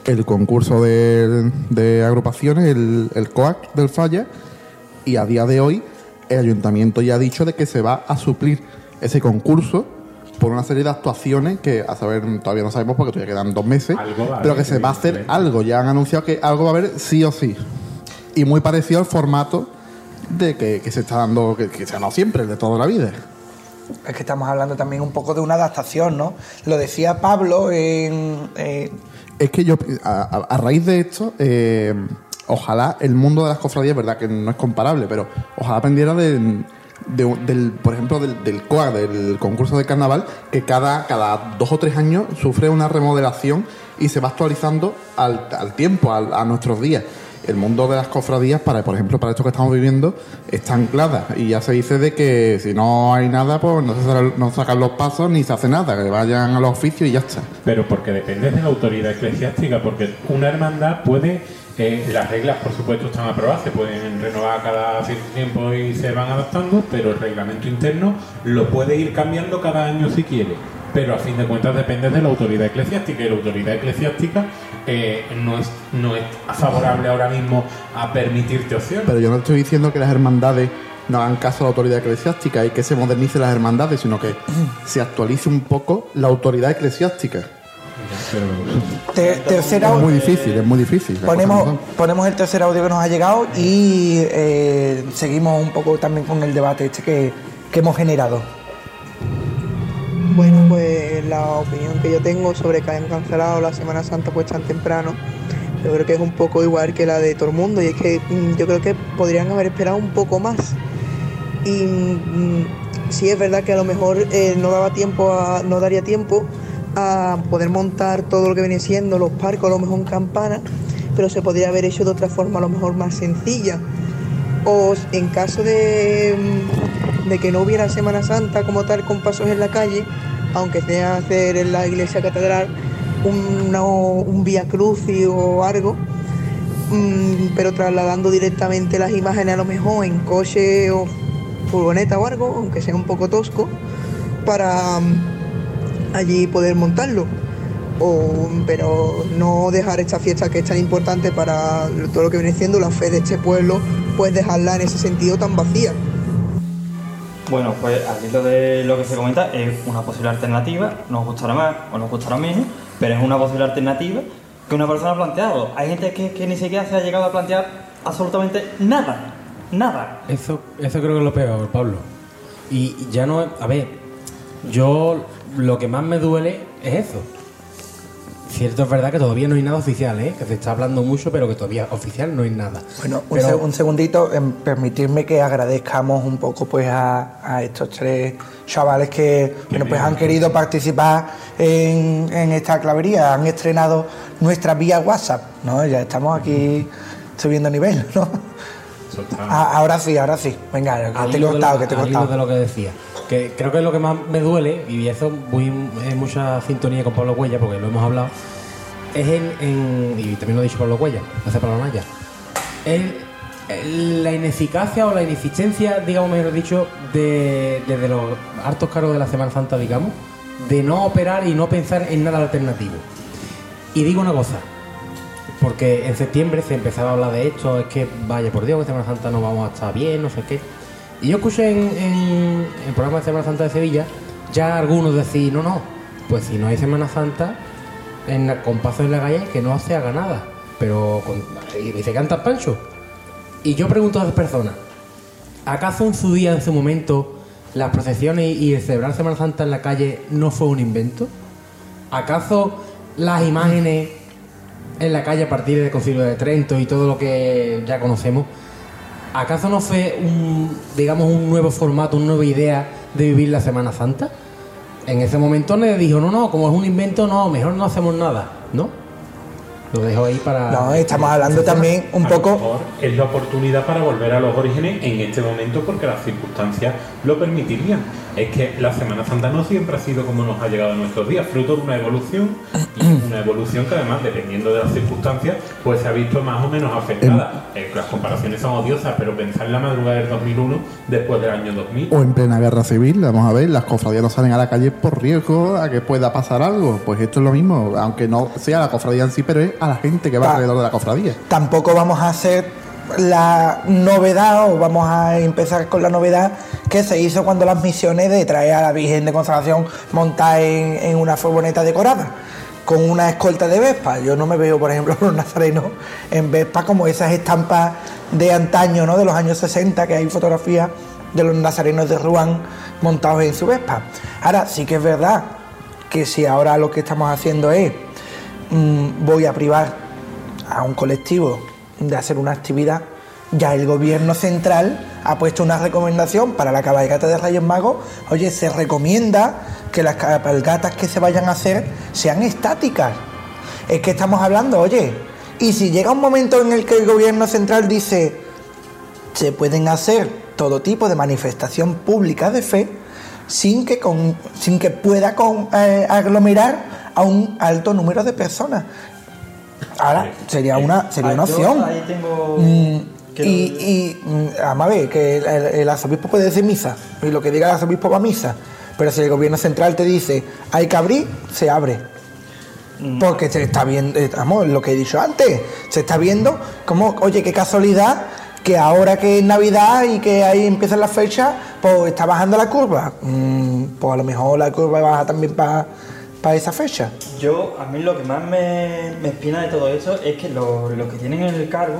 el concurso de, agrupaciones, el COAC del Falla, y a día de hoy el ayuntamiento ya ha dicho de que se va a suplir ese concurso por una serie de actuaciones que a saber todavía no sabemos porque todavía quedan dos meses, pero
haber,
que se va a hacer algo. Ya han anunciado que algo va a haber sí o sí. Y muy parecido al formato de que, que se está dando, que, que se ha dado siempre, el de toda la vida.
Es que estamos hablando también un poco de una adaptación, ¿no? Lo decía Pablo en... eh,
Es que yo, a, a- a raíz de esto, eh, ojalá el mundo de las cofradías, verdad que no es comparable, pero ojalá aprendiera de, de del, por ejemplo, del, del COA, del concurso de carnaval, que cada, cada dos o tres años sufre una remodelación y se va actualizando al, al tiempo, al- a nuestros días. El mundo de las cofradías, para, por ejemplo, para esto que estamos viviendo, está anclada. Y ya se dice de que si no hay nada, pues no se, no sacan los pasos ni se hace nada, que vayan a los oficios y ya está.
Pero porque depende de la autoridad eclesiástica, porque una hermandad puede, eh, las reglas por supuesto están aprobadas, se pueden renovar cada cierto tiempo y se van adaptando, pero el reglamento interno lo puede ir cambiando cada año si quiere. Pero a fin de cuentas depende de la autoridad eclesiástica y la autoridad eclesiástica eh, no, es, no es favorable ahora mismo a permitirte opciones.
Pero yo no estoy diciendo que las hermandades no hagan caso a la autoridad eclesiástica y que se modernicen las hermandades, sino que se actualice un poco la autoridad eclesiástica.
Te- tercer
Es
audio.
muy difícil, es muy difícil.
Ponemos, ponemos el tercer audio que nos ha llegado y eh, seguimos un poco también con el debate este que, que hemos generado.
Bueno, pues la opinión que yo tengo sobre que hayan cancelado la Semana Santa pues tan temprano, yo creo que es un poco igual que la de todo el mundo y es que mm, yo creo que podrían haber esperado un poco más. Y mm, sí es verdad que a lo mejor eh, no daba tiempo, a- no daría tiempo a poder montar todo lo que viene siendo los parques, a lo mejor en campana, pero se podría haber hecho de otra forma a lo mejor más sencilla. O en caso de, mm, que no hubiera Semana Santa como tal con pasos en la calle, aunque sea hacer en la iglesia catedral un, una- un vía crucis o algo, mm, pero trasladando directamente las imágenes a lo mejor en coche o furgoneta o algo, aunque sea un poco tosco, para mm, allí poder montarlo. O, pero no dejar esta fiesta que es tan importante para todo lo que viene siendo la fe de este pueblo, pues dejarla en ese sentido tan vacía.
Bueno, pues al hilo de lo que se comenta, es una posible alternativa, nos gustará más o nos gustará menos, pero es una posible alternativa que una persona ha planteado. Hay gente que, que ni siquiera se ha llegado a plantear absolutamente nada, nada.
Eso, eso creo que es lo peor, Pablo. Y ya no, a ver, yo lo que más me duele es eso. Cierto es verdad que todavía no hay nada oficial, ¿eh? que se está hablando mucho, pero que todavía oficial no hay nada.
Bueno, un,
Pero-
se- un segundito, em, permitirme que agradezcamos un poco pues a, a estos tres chavales que bueno, pues han querido participar en, en esta clavería, han estrenado nuestra vía WhatsApp, ¿no? Ya estamos aquí subiendo nivel, ¿no? Ah, ahora sí, ahora sí. Venga, que te he cortado, que te he
hilo de
cortado.
lo que decía. Que creo que es lo que más me duele, y eso muy en mucha sintonía con Pablo Cuella, porque lo hemos hablado, es en, y también lo ha dicho Pablo Cuella, hace Pablo Naya, es la ineficacia o la ineficiencia, digamos mejor dicho, de, desde los hartos cargos de la Semana Santa, digamos, de no operar y no pensar en nada alternativo. Y digo una cosa, porque en septiembre se empezaba a hablar de esto, es que vaya por Dios, que Semana Santa no vamos a estar bien, no sé qué. Y yo escuché en, el programa de Semana Santa de Sevilla ya algunos decir, no, no, pues si no hay Semana Santa, en, la- con paso en la calle, que no se haga nada. Pero con, y se canta Pancho. Y yo pregunto a las personas, ¿acaso en su día, en su momento, las procesiones y el celebrar Semana Santa en la calle no fue un invento? ¿Acaso las imágenes en la calle a partir del Concilio de Trento y todo lo que ya conocemos, ¿acaso no fue un, digamos, un nuevo formato, una nueva idea de vivir la Semana Santa? En ese momento le dijo, no, no, como es un invento, no, mejor no hacemos nada, ¿no? Lo dejo ahí para.
No, estamos hablando también un
A lo
poco.
mejor es la oportunidad para volver a los orígenes en este momento porque las circunstancias lo permitirían. Es que la Semana Santa no siempre ha sido como nos ha llegado a nuestros días, fruto de una evolución y una evolución que además, dependiendo de las circunstancias, pues se ha visto más o menos afectada. Eh, las comparaciones son odiosas, pero pensar en la madrugada del 2001 después del año 2000.
O en plena guerra civil, vamos a ver, las cofradías no salen a la calle por riesgo a que pueda pasar algo. Pues esto es lo mismo, aunque no sea la cofradía en sí, pero es a la gente que va
Ah.
alrededor de la cofradía.
Tampoco vamos a hacer la novedad o vamos a empezar con la novedad que se hizo cuando las misiones de traer a la Virgen de Consagración montada en, una furgoneta decorada con una escolta de Vespa. Yo no me veo, por ejemplo, los nazarenos en Vespa como esas estampas de antaño, ¿no? De los años 60, que hay fotografías de los nazarenos de Rouen montados en su Vespa. Ahora, sí que es verdad que si ahora lo que estamos haciendo es mm, voy a privar a un colectivo de hacer una actividad, ya el gobierno central ha puesto una recomendación para la cabalgata de Reyes Magos. Oye, se recomienda que las cabalgatas que se vayan a hacer sean estáticas. Es que estamos hablando, oye, y si llega un momento en el que el gobierno central dice se pueden hacer todo tipo de manifestación pública de fe sin que, con, sin que pueda con, eh, aglomerar a un alto número de personas. Ahora, sería una, sería una
Ah, yo
opción.
Ahí tengo.
Mm, y, y mm, que el, el- arzobispo puede decir misa, y lo que diga el arzobispo va a misa. Pero si el gobierno central te dice hay que abrir, se abre.
Mm.
Porque se está viendo, eh, vamos, lo que he dicho antes, se está viendo como, oye, qué casualidad que ahora que es Navidad y que ahí empiezan las fechas, pues está bajando la curva. Mm, pues a lo mejor la curva baja también para esa fecha.
Yo, a mí lo que más me, me espina de todo eso es que los los que tienen el cargo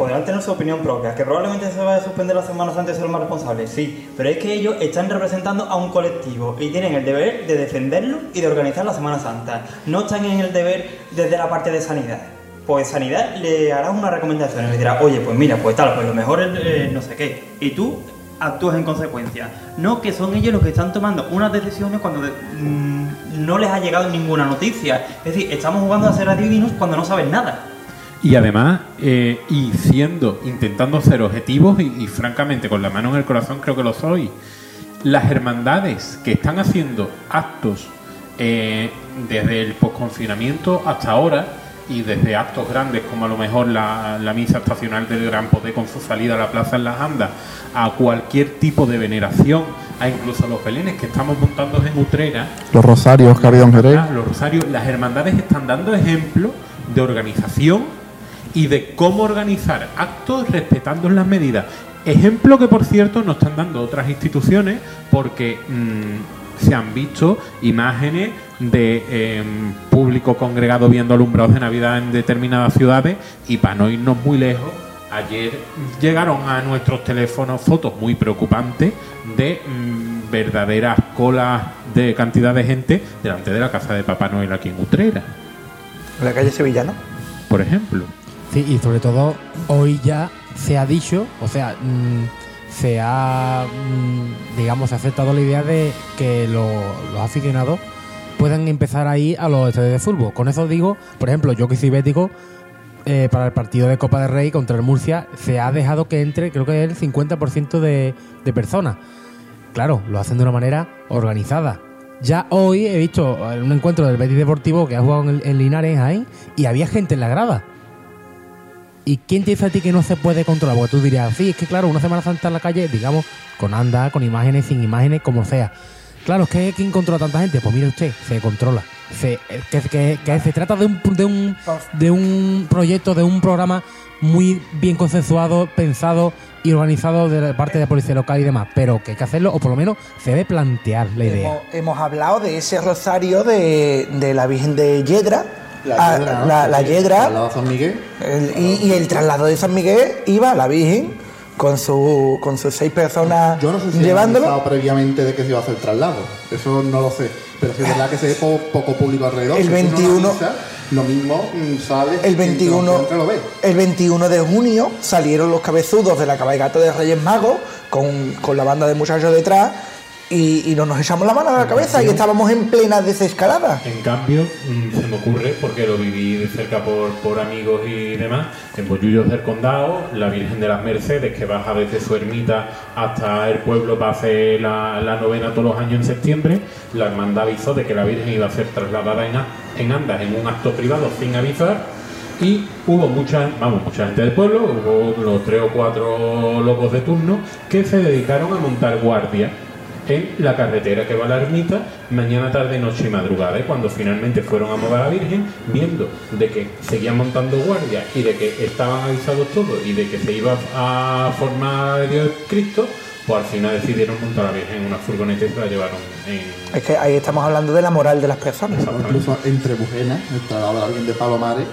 podrán tener su opinión propia, que probablemente se vaya a suspender la Semana Santa y ser más responsables, sí, pero es que ellos están representando a un colectivo y tienen el deber de defenderlo y de organizar la Semana Santa. No están en el deber desde la parte de sanidad. Pues sanidad le hará una recomendación y le dirá, oye, pues mira, pues tal, pues lo mejor es eh, no sé qué. Y tú actúas en consecuencia. No que son ellos los que están tomando unas decisiones cuando mm, no les ha llegado ninguna noticia. Es decir, estamos jugando a ser adivinos cuando no saben nada.
Y además, eh, y siendo, intentando ser objetivos y, y francamente con la mano en el corazón creo que lo soy, las hermandades que están haciendo actos eh, desde el posconfinamiento hasta ahora y desde actos grandes como a lo mejor la, la misa estacional del Gran Poder con su salida a la Plaza en las Andas, a cualquier tipo de veneración, a incluso los belenes que estamos montando en Utrera,
Los rosarios que ha habido en Jerez.
Los rosarios, las hermandades están dando ejemplo de organización y de cómo organizar actos respetando las medidas. Ejemplo que, por cierto, nos están dando otras instituciones porque mm, se han visto imágenes de em, público congregado viendo alumbrados de Navidad en determinadas ciudades y para no irnos muy lejos, ayer llegaron a nuestros teléfonos fotos muy preocupantes de mm, verdaderas colas de cantidad de gente delante de la casa de Papá Noel aquí en Utrera,
En la calle Sevillano.
por ejemplo.
Sí, y sobre todo hoy ya se ha dicho, o sea, mm, se ha, mm, digamos, aceptado la idea de que lo- los aficionados puedan empezar a ir a los estadios de fútbol. Con eso digo, por ejemplo, yo que soy bético, eh, para el partido de Copa del Rey contra el Murcia, se ha dejado que entre, creo que el 50% de, personas. Claro, lo hacen de una manera organizada. Ya hoy he visto un encuentro del Betis Deportivo que ha jugado en, en Linares, ahí, y había gente en la grada. ¿Y quién te dice a ti que no se puede controlar? Porque tú dirías, sí, es que claro, una Semana Santa en la calle, digamos, con anda, con imágenes, sin imágenes, como sea. Claro, es que ¿quién controla a tanta gente? Pues mire usted, se controla. Se, que, se trata de un, de, un, de un proyecto, de un programa muy bien consensuado, pensado y organizado de parte de la policía local y demás. Pero que hay que hacerlo, o por lo menos se debe plantear la idea.
Hemos, hemos hablado de ese rosario de, de la Virgen de Yedra.
La
a-. Ah, la, la
Sí,
Yedra.
traslado a San Miguel.
El- y, y el traslado de San Miguel iba la Virgen con, su, con sus seis personas
Yo no sé si
llevándolo.
previamente de que se iba a hacer traslado. Eso no lo sé. Pero sí es verdad que se ve po- poco público alrededor.
El
Si uno
21
avisa, lo mismo mm, sale.
El 21,
entre lo ve.
el 21 de junio salieron los cabezudos de la cabalgata de Reyes Magos con, con la banda de muchachos detrás y, y no nos echamos la mano a la cabeza y estábamos en plena desescalada.
En cambio, mm, se me ocurre, porque lo viví de cerca por, por amigos y demás, en Bollullos del Condado, la Virgen de las Mercedes, que baja desde su ermita hasta el pueblo para hacer la, la novena todos los años en septiembre, la hermandad avisó de que la Virgen iba a ser trasladada en, en andas en un acto privado sin avisar. Y hubo mucha, vamos, mucha gente del pueblo, hubo los tres o cuatro locos de turno que se dedicaron a montar guardia en la carretera que va a la ermita mañana, tarde, noche y madrugada. Y cuando finalmente fueron a mover a la Virgen, viendo de que seguían montando guardia y de que estaban avisados todos y de que se iba a formar Dios Cristo, pues al final decidieron montar a la Virgen en una furgoneta y se la llevaron en...
Es que ahí estamos hablando de la moral de las personas.
Incluso entre Bujena, el traslado de la Virgen de Palomares,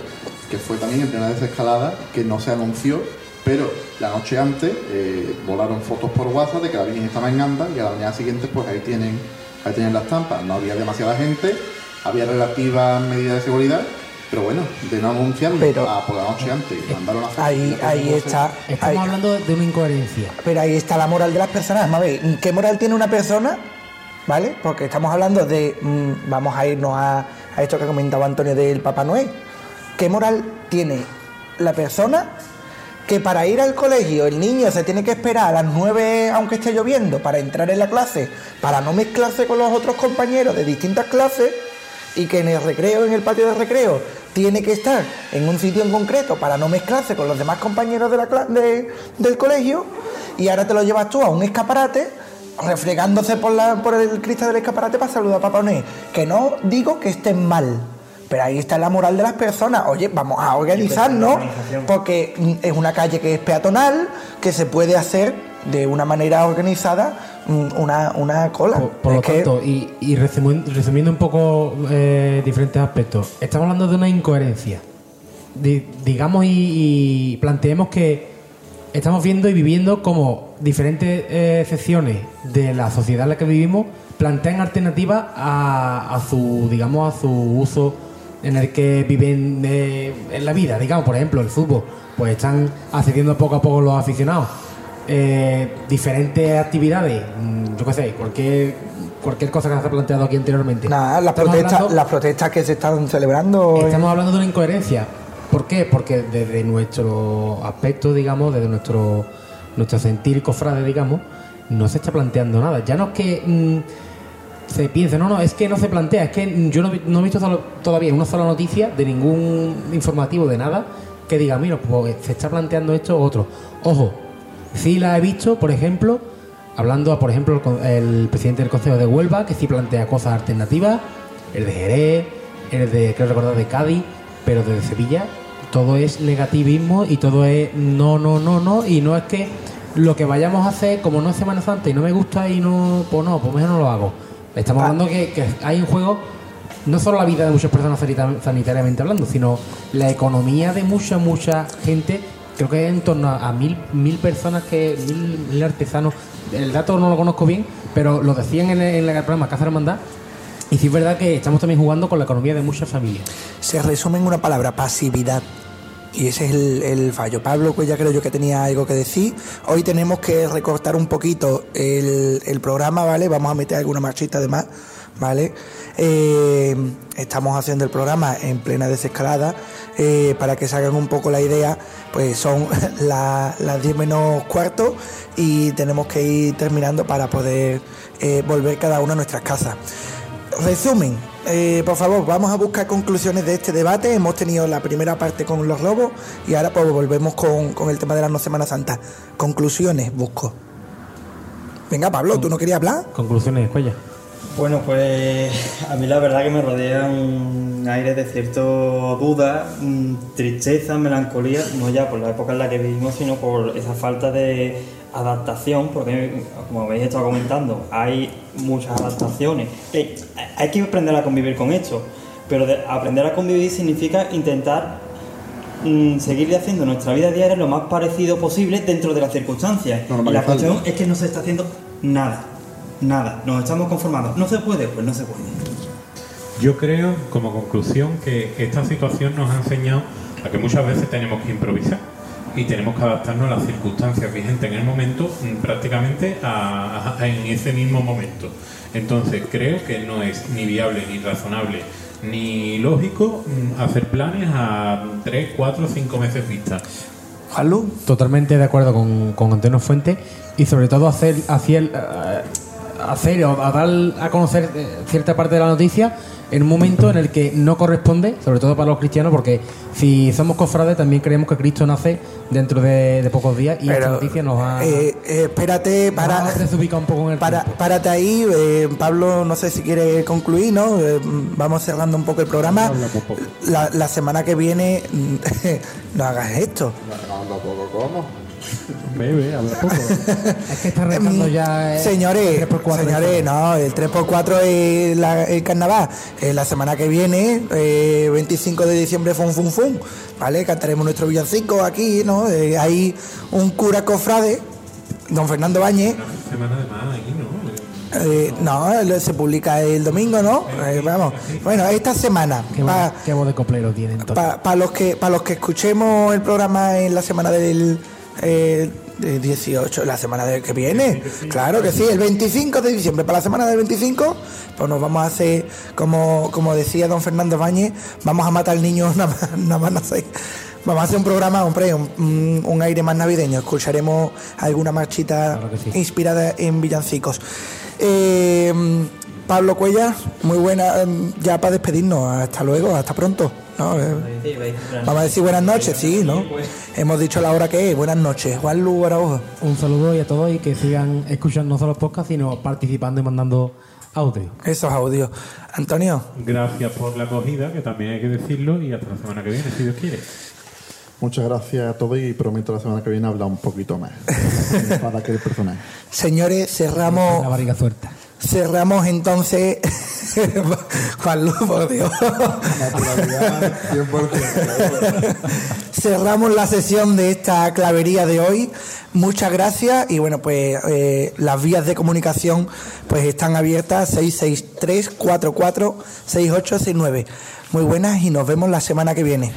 que fue también en plena desescalada, que no se anunció, pero la noche antes eh, volaron fotos por WhatsApp de que la Virgen estaba en Anda y a la mañana siguiente pues ahí tienen, ahí tienen las estampas. No había demasiada gente, había relativas medidas de seguridad, pero bueno, de no anunciarlo
Pero-
a por la noche antes, mandaron a
Ahí, ahí está.
Estamos
ahí-
hablando de una incoherencia.
Pero ahí está la moral de las personas. A ver, ¿qué moral tiene una persona? ¿Vale? Porque estamos hablando de. mm, vamos a irnos a, a esto que comentaba Antonio del Papá Noel. ¿Qué moral tiene la persona que para ir al colegio el niño se tiene que esperar a las 9 aunque esté lloviendo para entrar en la clase, para no mezclarse con los otros compañeros de distintas clases y que en el recreo, en el patio de recreo, tiene que estar en un sitio en concreto para no mezclarse con los demás compañeros de la de- del colegio y ahora te lo llevas tú a un escaparate refregándose por, la, por el cristal del escaparate para saludar a Papá Noel. Que no digo que estén mal, pero ahí está la moral de las personas. Oye, vamos a organizarnos porque mm, es una calle que es peatonal, que se puede hacer de una manera organizada mm, una, una cola.
Por, lo
que-
tanto, y, y resumi- resumiendo un poco eh, diferentes aspectos, estamos hablando de una incoherencia. Di- digamos y, y planteemos que estamos viendo y viviendo como diferentes eh, secciones de la sociedad en la que vivimos plantean alternativas a, a su, digamos, a su uso en el que viven eh, en la vida. Digamos, por ejemplo, el fútbol, pues están accediendo poco a poco los aficionados. Eh, diferentes actividades, mm, yo qué sé, cualquier, cualquier cosa que se ha planteado aquí anteriormente.
Nada, las protestas, las protestas que se están celebrando.
Estamos hablando de una incoherencia. ¿Por qué? Porque desde nuestro aspecto, digamos, desde nuestro, nuestro sentir cofrade, digamos, no se está planteando nada. Ya no es que mm, se piense, no, no, es que no se plantea, es que yo no, no he visto todavía una sola noticia de ningún informativo, de nada, que diga, mira, pues se está planteando esto o otro. Ojo, sí la he visto, por ejemplo, hablando, por ejemplo, el, el presidente del Consejo de Huelva, que sí plantea cosas alternativas, el de Jerez, el de, creo recordar, de Cádiz, pero desde Sevilla todo es negativismo y todo es no, no, no, no, y no es que lo que vayamos a hacer, como no es Semana Santa y no me gusta y no, pues no, pues mejor no lo hago. Estamos
Ah.
hablando que, que hay en juego no solo la vida de muchas personas sanita- sanitariamente hablando, sino la economía de mucha, mucha gente. Creo que es en torno a mil, mil personas, que mil, mil artesanos. El dato no lo conozco bien, pero lo decían en el, en el programa Casa Hermandad. Y sí es verdad que estamos también jugando con la economía de muchas familias.
Se resume en una palabra, pasividad. Y ese es el, fallo. Pablo, pues ya creo yo que tenía algo que decir. Hoy tenemos que recortar un poquito el, programa, ¿vale? Vamos a meter alguna marchita de más, ¿vale? Eh, estamos haciendo el programa en plena desescalada. eh, para que se hagan un poco la idea, pues son la- las 10 menos cuarto y tenemos que ir terminando para poder eh, volver cada uno a nuestras casas. Resumen, eh, por favor, vamos a buscar conclusiones de este debate. Hemos tenido la primera parte con los lobos y ahora pues volvemos con, con el tema de la no Semana Santa. Conclusiones, busco. Venga, Pablo, ¿tú no querías hablar?
Conclusiones, Cuella.
Bueno, pues a mí la verdad que me rodea un aire de cierto duda, mm, tristeza, melancolía, no ya por la época en la que vivimos, sino por esa falta de adaptación, porque como habéis estado comentando, hay muchas adaptaciones. Eh, hay que aprender a convivir con esto, pero de- aprender a convivir significa intentar mm, seguir haciendo nuestra vida diaria lo más parecido posible dentro de las circunstancias. Y la cuestión es que no se está haciendo nada. Nada, nos estamos conformando. ¿No se puede? Pues no se puede.
Yo creo, como conclusión, que esta situación nos ha enseñado a que muchas veces tenemos que improvisar y tenemos que adaptarnos a las circunstancias vigentes en el momento, mm, prácticamente a- a- en ese mismo momento. Entonces creo que no es ni viable, ni razonable, ni lógico mm, hacer planes a 3, 4, 5 meses vista.
Juanlu.
Totalmente de acuerdo con, con Antonio Fuentes y sobre todo hacer, hacer, eh, hacer o a dar a conocer eh, cierta parte de la noticia en un momento en el que no corresponde, sobre todo para los cristianos, porque si somos cofrades también creemos que Cristo nace dentro de, de pocos días y esta noticia nos ha,
eh, eh, espérate,
nos
para,
un poco en el
para, párate ahí. eh, Pablo, no sé si quiere concluir, ¿no? Eh, vamos cerrando un poco el programa. La, la semana que viene, no hagas esto.
Bebe, habla poco.
Es que está arrancando ya eh,
Señores,
3x4
señores, no, el 3x4 es la- el carnaval. Eh, la semana que viene, eh, 25 de diciembre, fun, fun, fun. ¿Vale? Cantaremos nuestro villancico aquí, ¿no? Eh, hay un cura cofrade, don Fernando Bañez.
Semana de más aquí, ¿no?
Eh, no, se publica el domingo, ¿no? Eh, vamos. Bueno, esta semana.
Qué,
pa-
qué voz de coplero tiene entonces.
Para los que para los que escuchemos el programa en la semana del eh, del 18, la semana de, que viene, claro que sí, el 25 de diciembre, para la semana del 25, pues nos vamos a hacer, como, como decía don Fernando Bañez, vamos a matar nada más, nada más nacer. Vamos a hacer un programa, hombre, un, un- aire más navideño. Escucharemos alguna marchita
Claro sí.
inspirada en villancicos. Eh, Pablo Cuellar, muy buena, eh, ya para despedirnos. Hasta luego, hasta pronto. ¿No? Eh, Vamos a decir buenas noches, sí, ¿no? Hemos dicho la hora que es. Buenas noches. Juan Lu Araujo.
Un saludo y a todos y que sigan escuchando no solo los podcasts, sino participando y mandando audio.
Esos audios. Antonio,
Gracias por la acogida, que también hay que decirlo, y hasta la semana que viene, si Dios quiere.
Muchas gracias a todos y prometo la semana que viene hablar un poquito más. para aquel personaje.
señores, cerramos.
La barriga suelta.
Cerramos entonces. Juan Lu, por Dios.
Naturalidad 100%.
Cerramos la sesión de esta clavería de hoy. Muchas gracias y bueno, pues eh, las vías de comunicación pues están abiertas 663 44 6869. Muy buenas y nos vemos la semana que viene.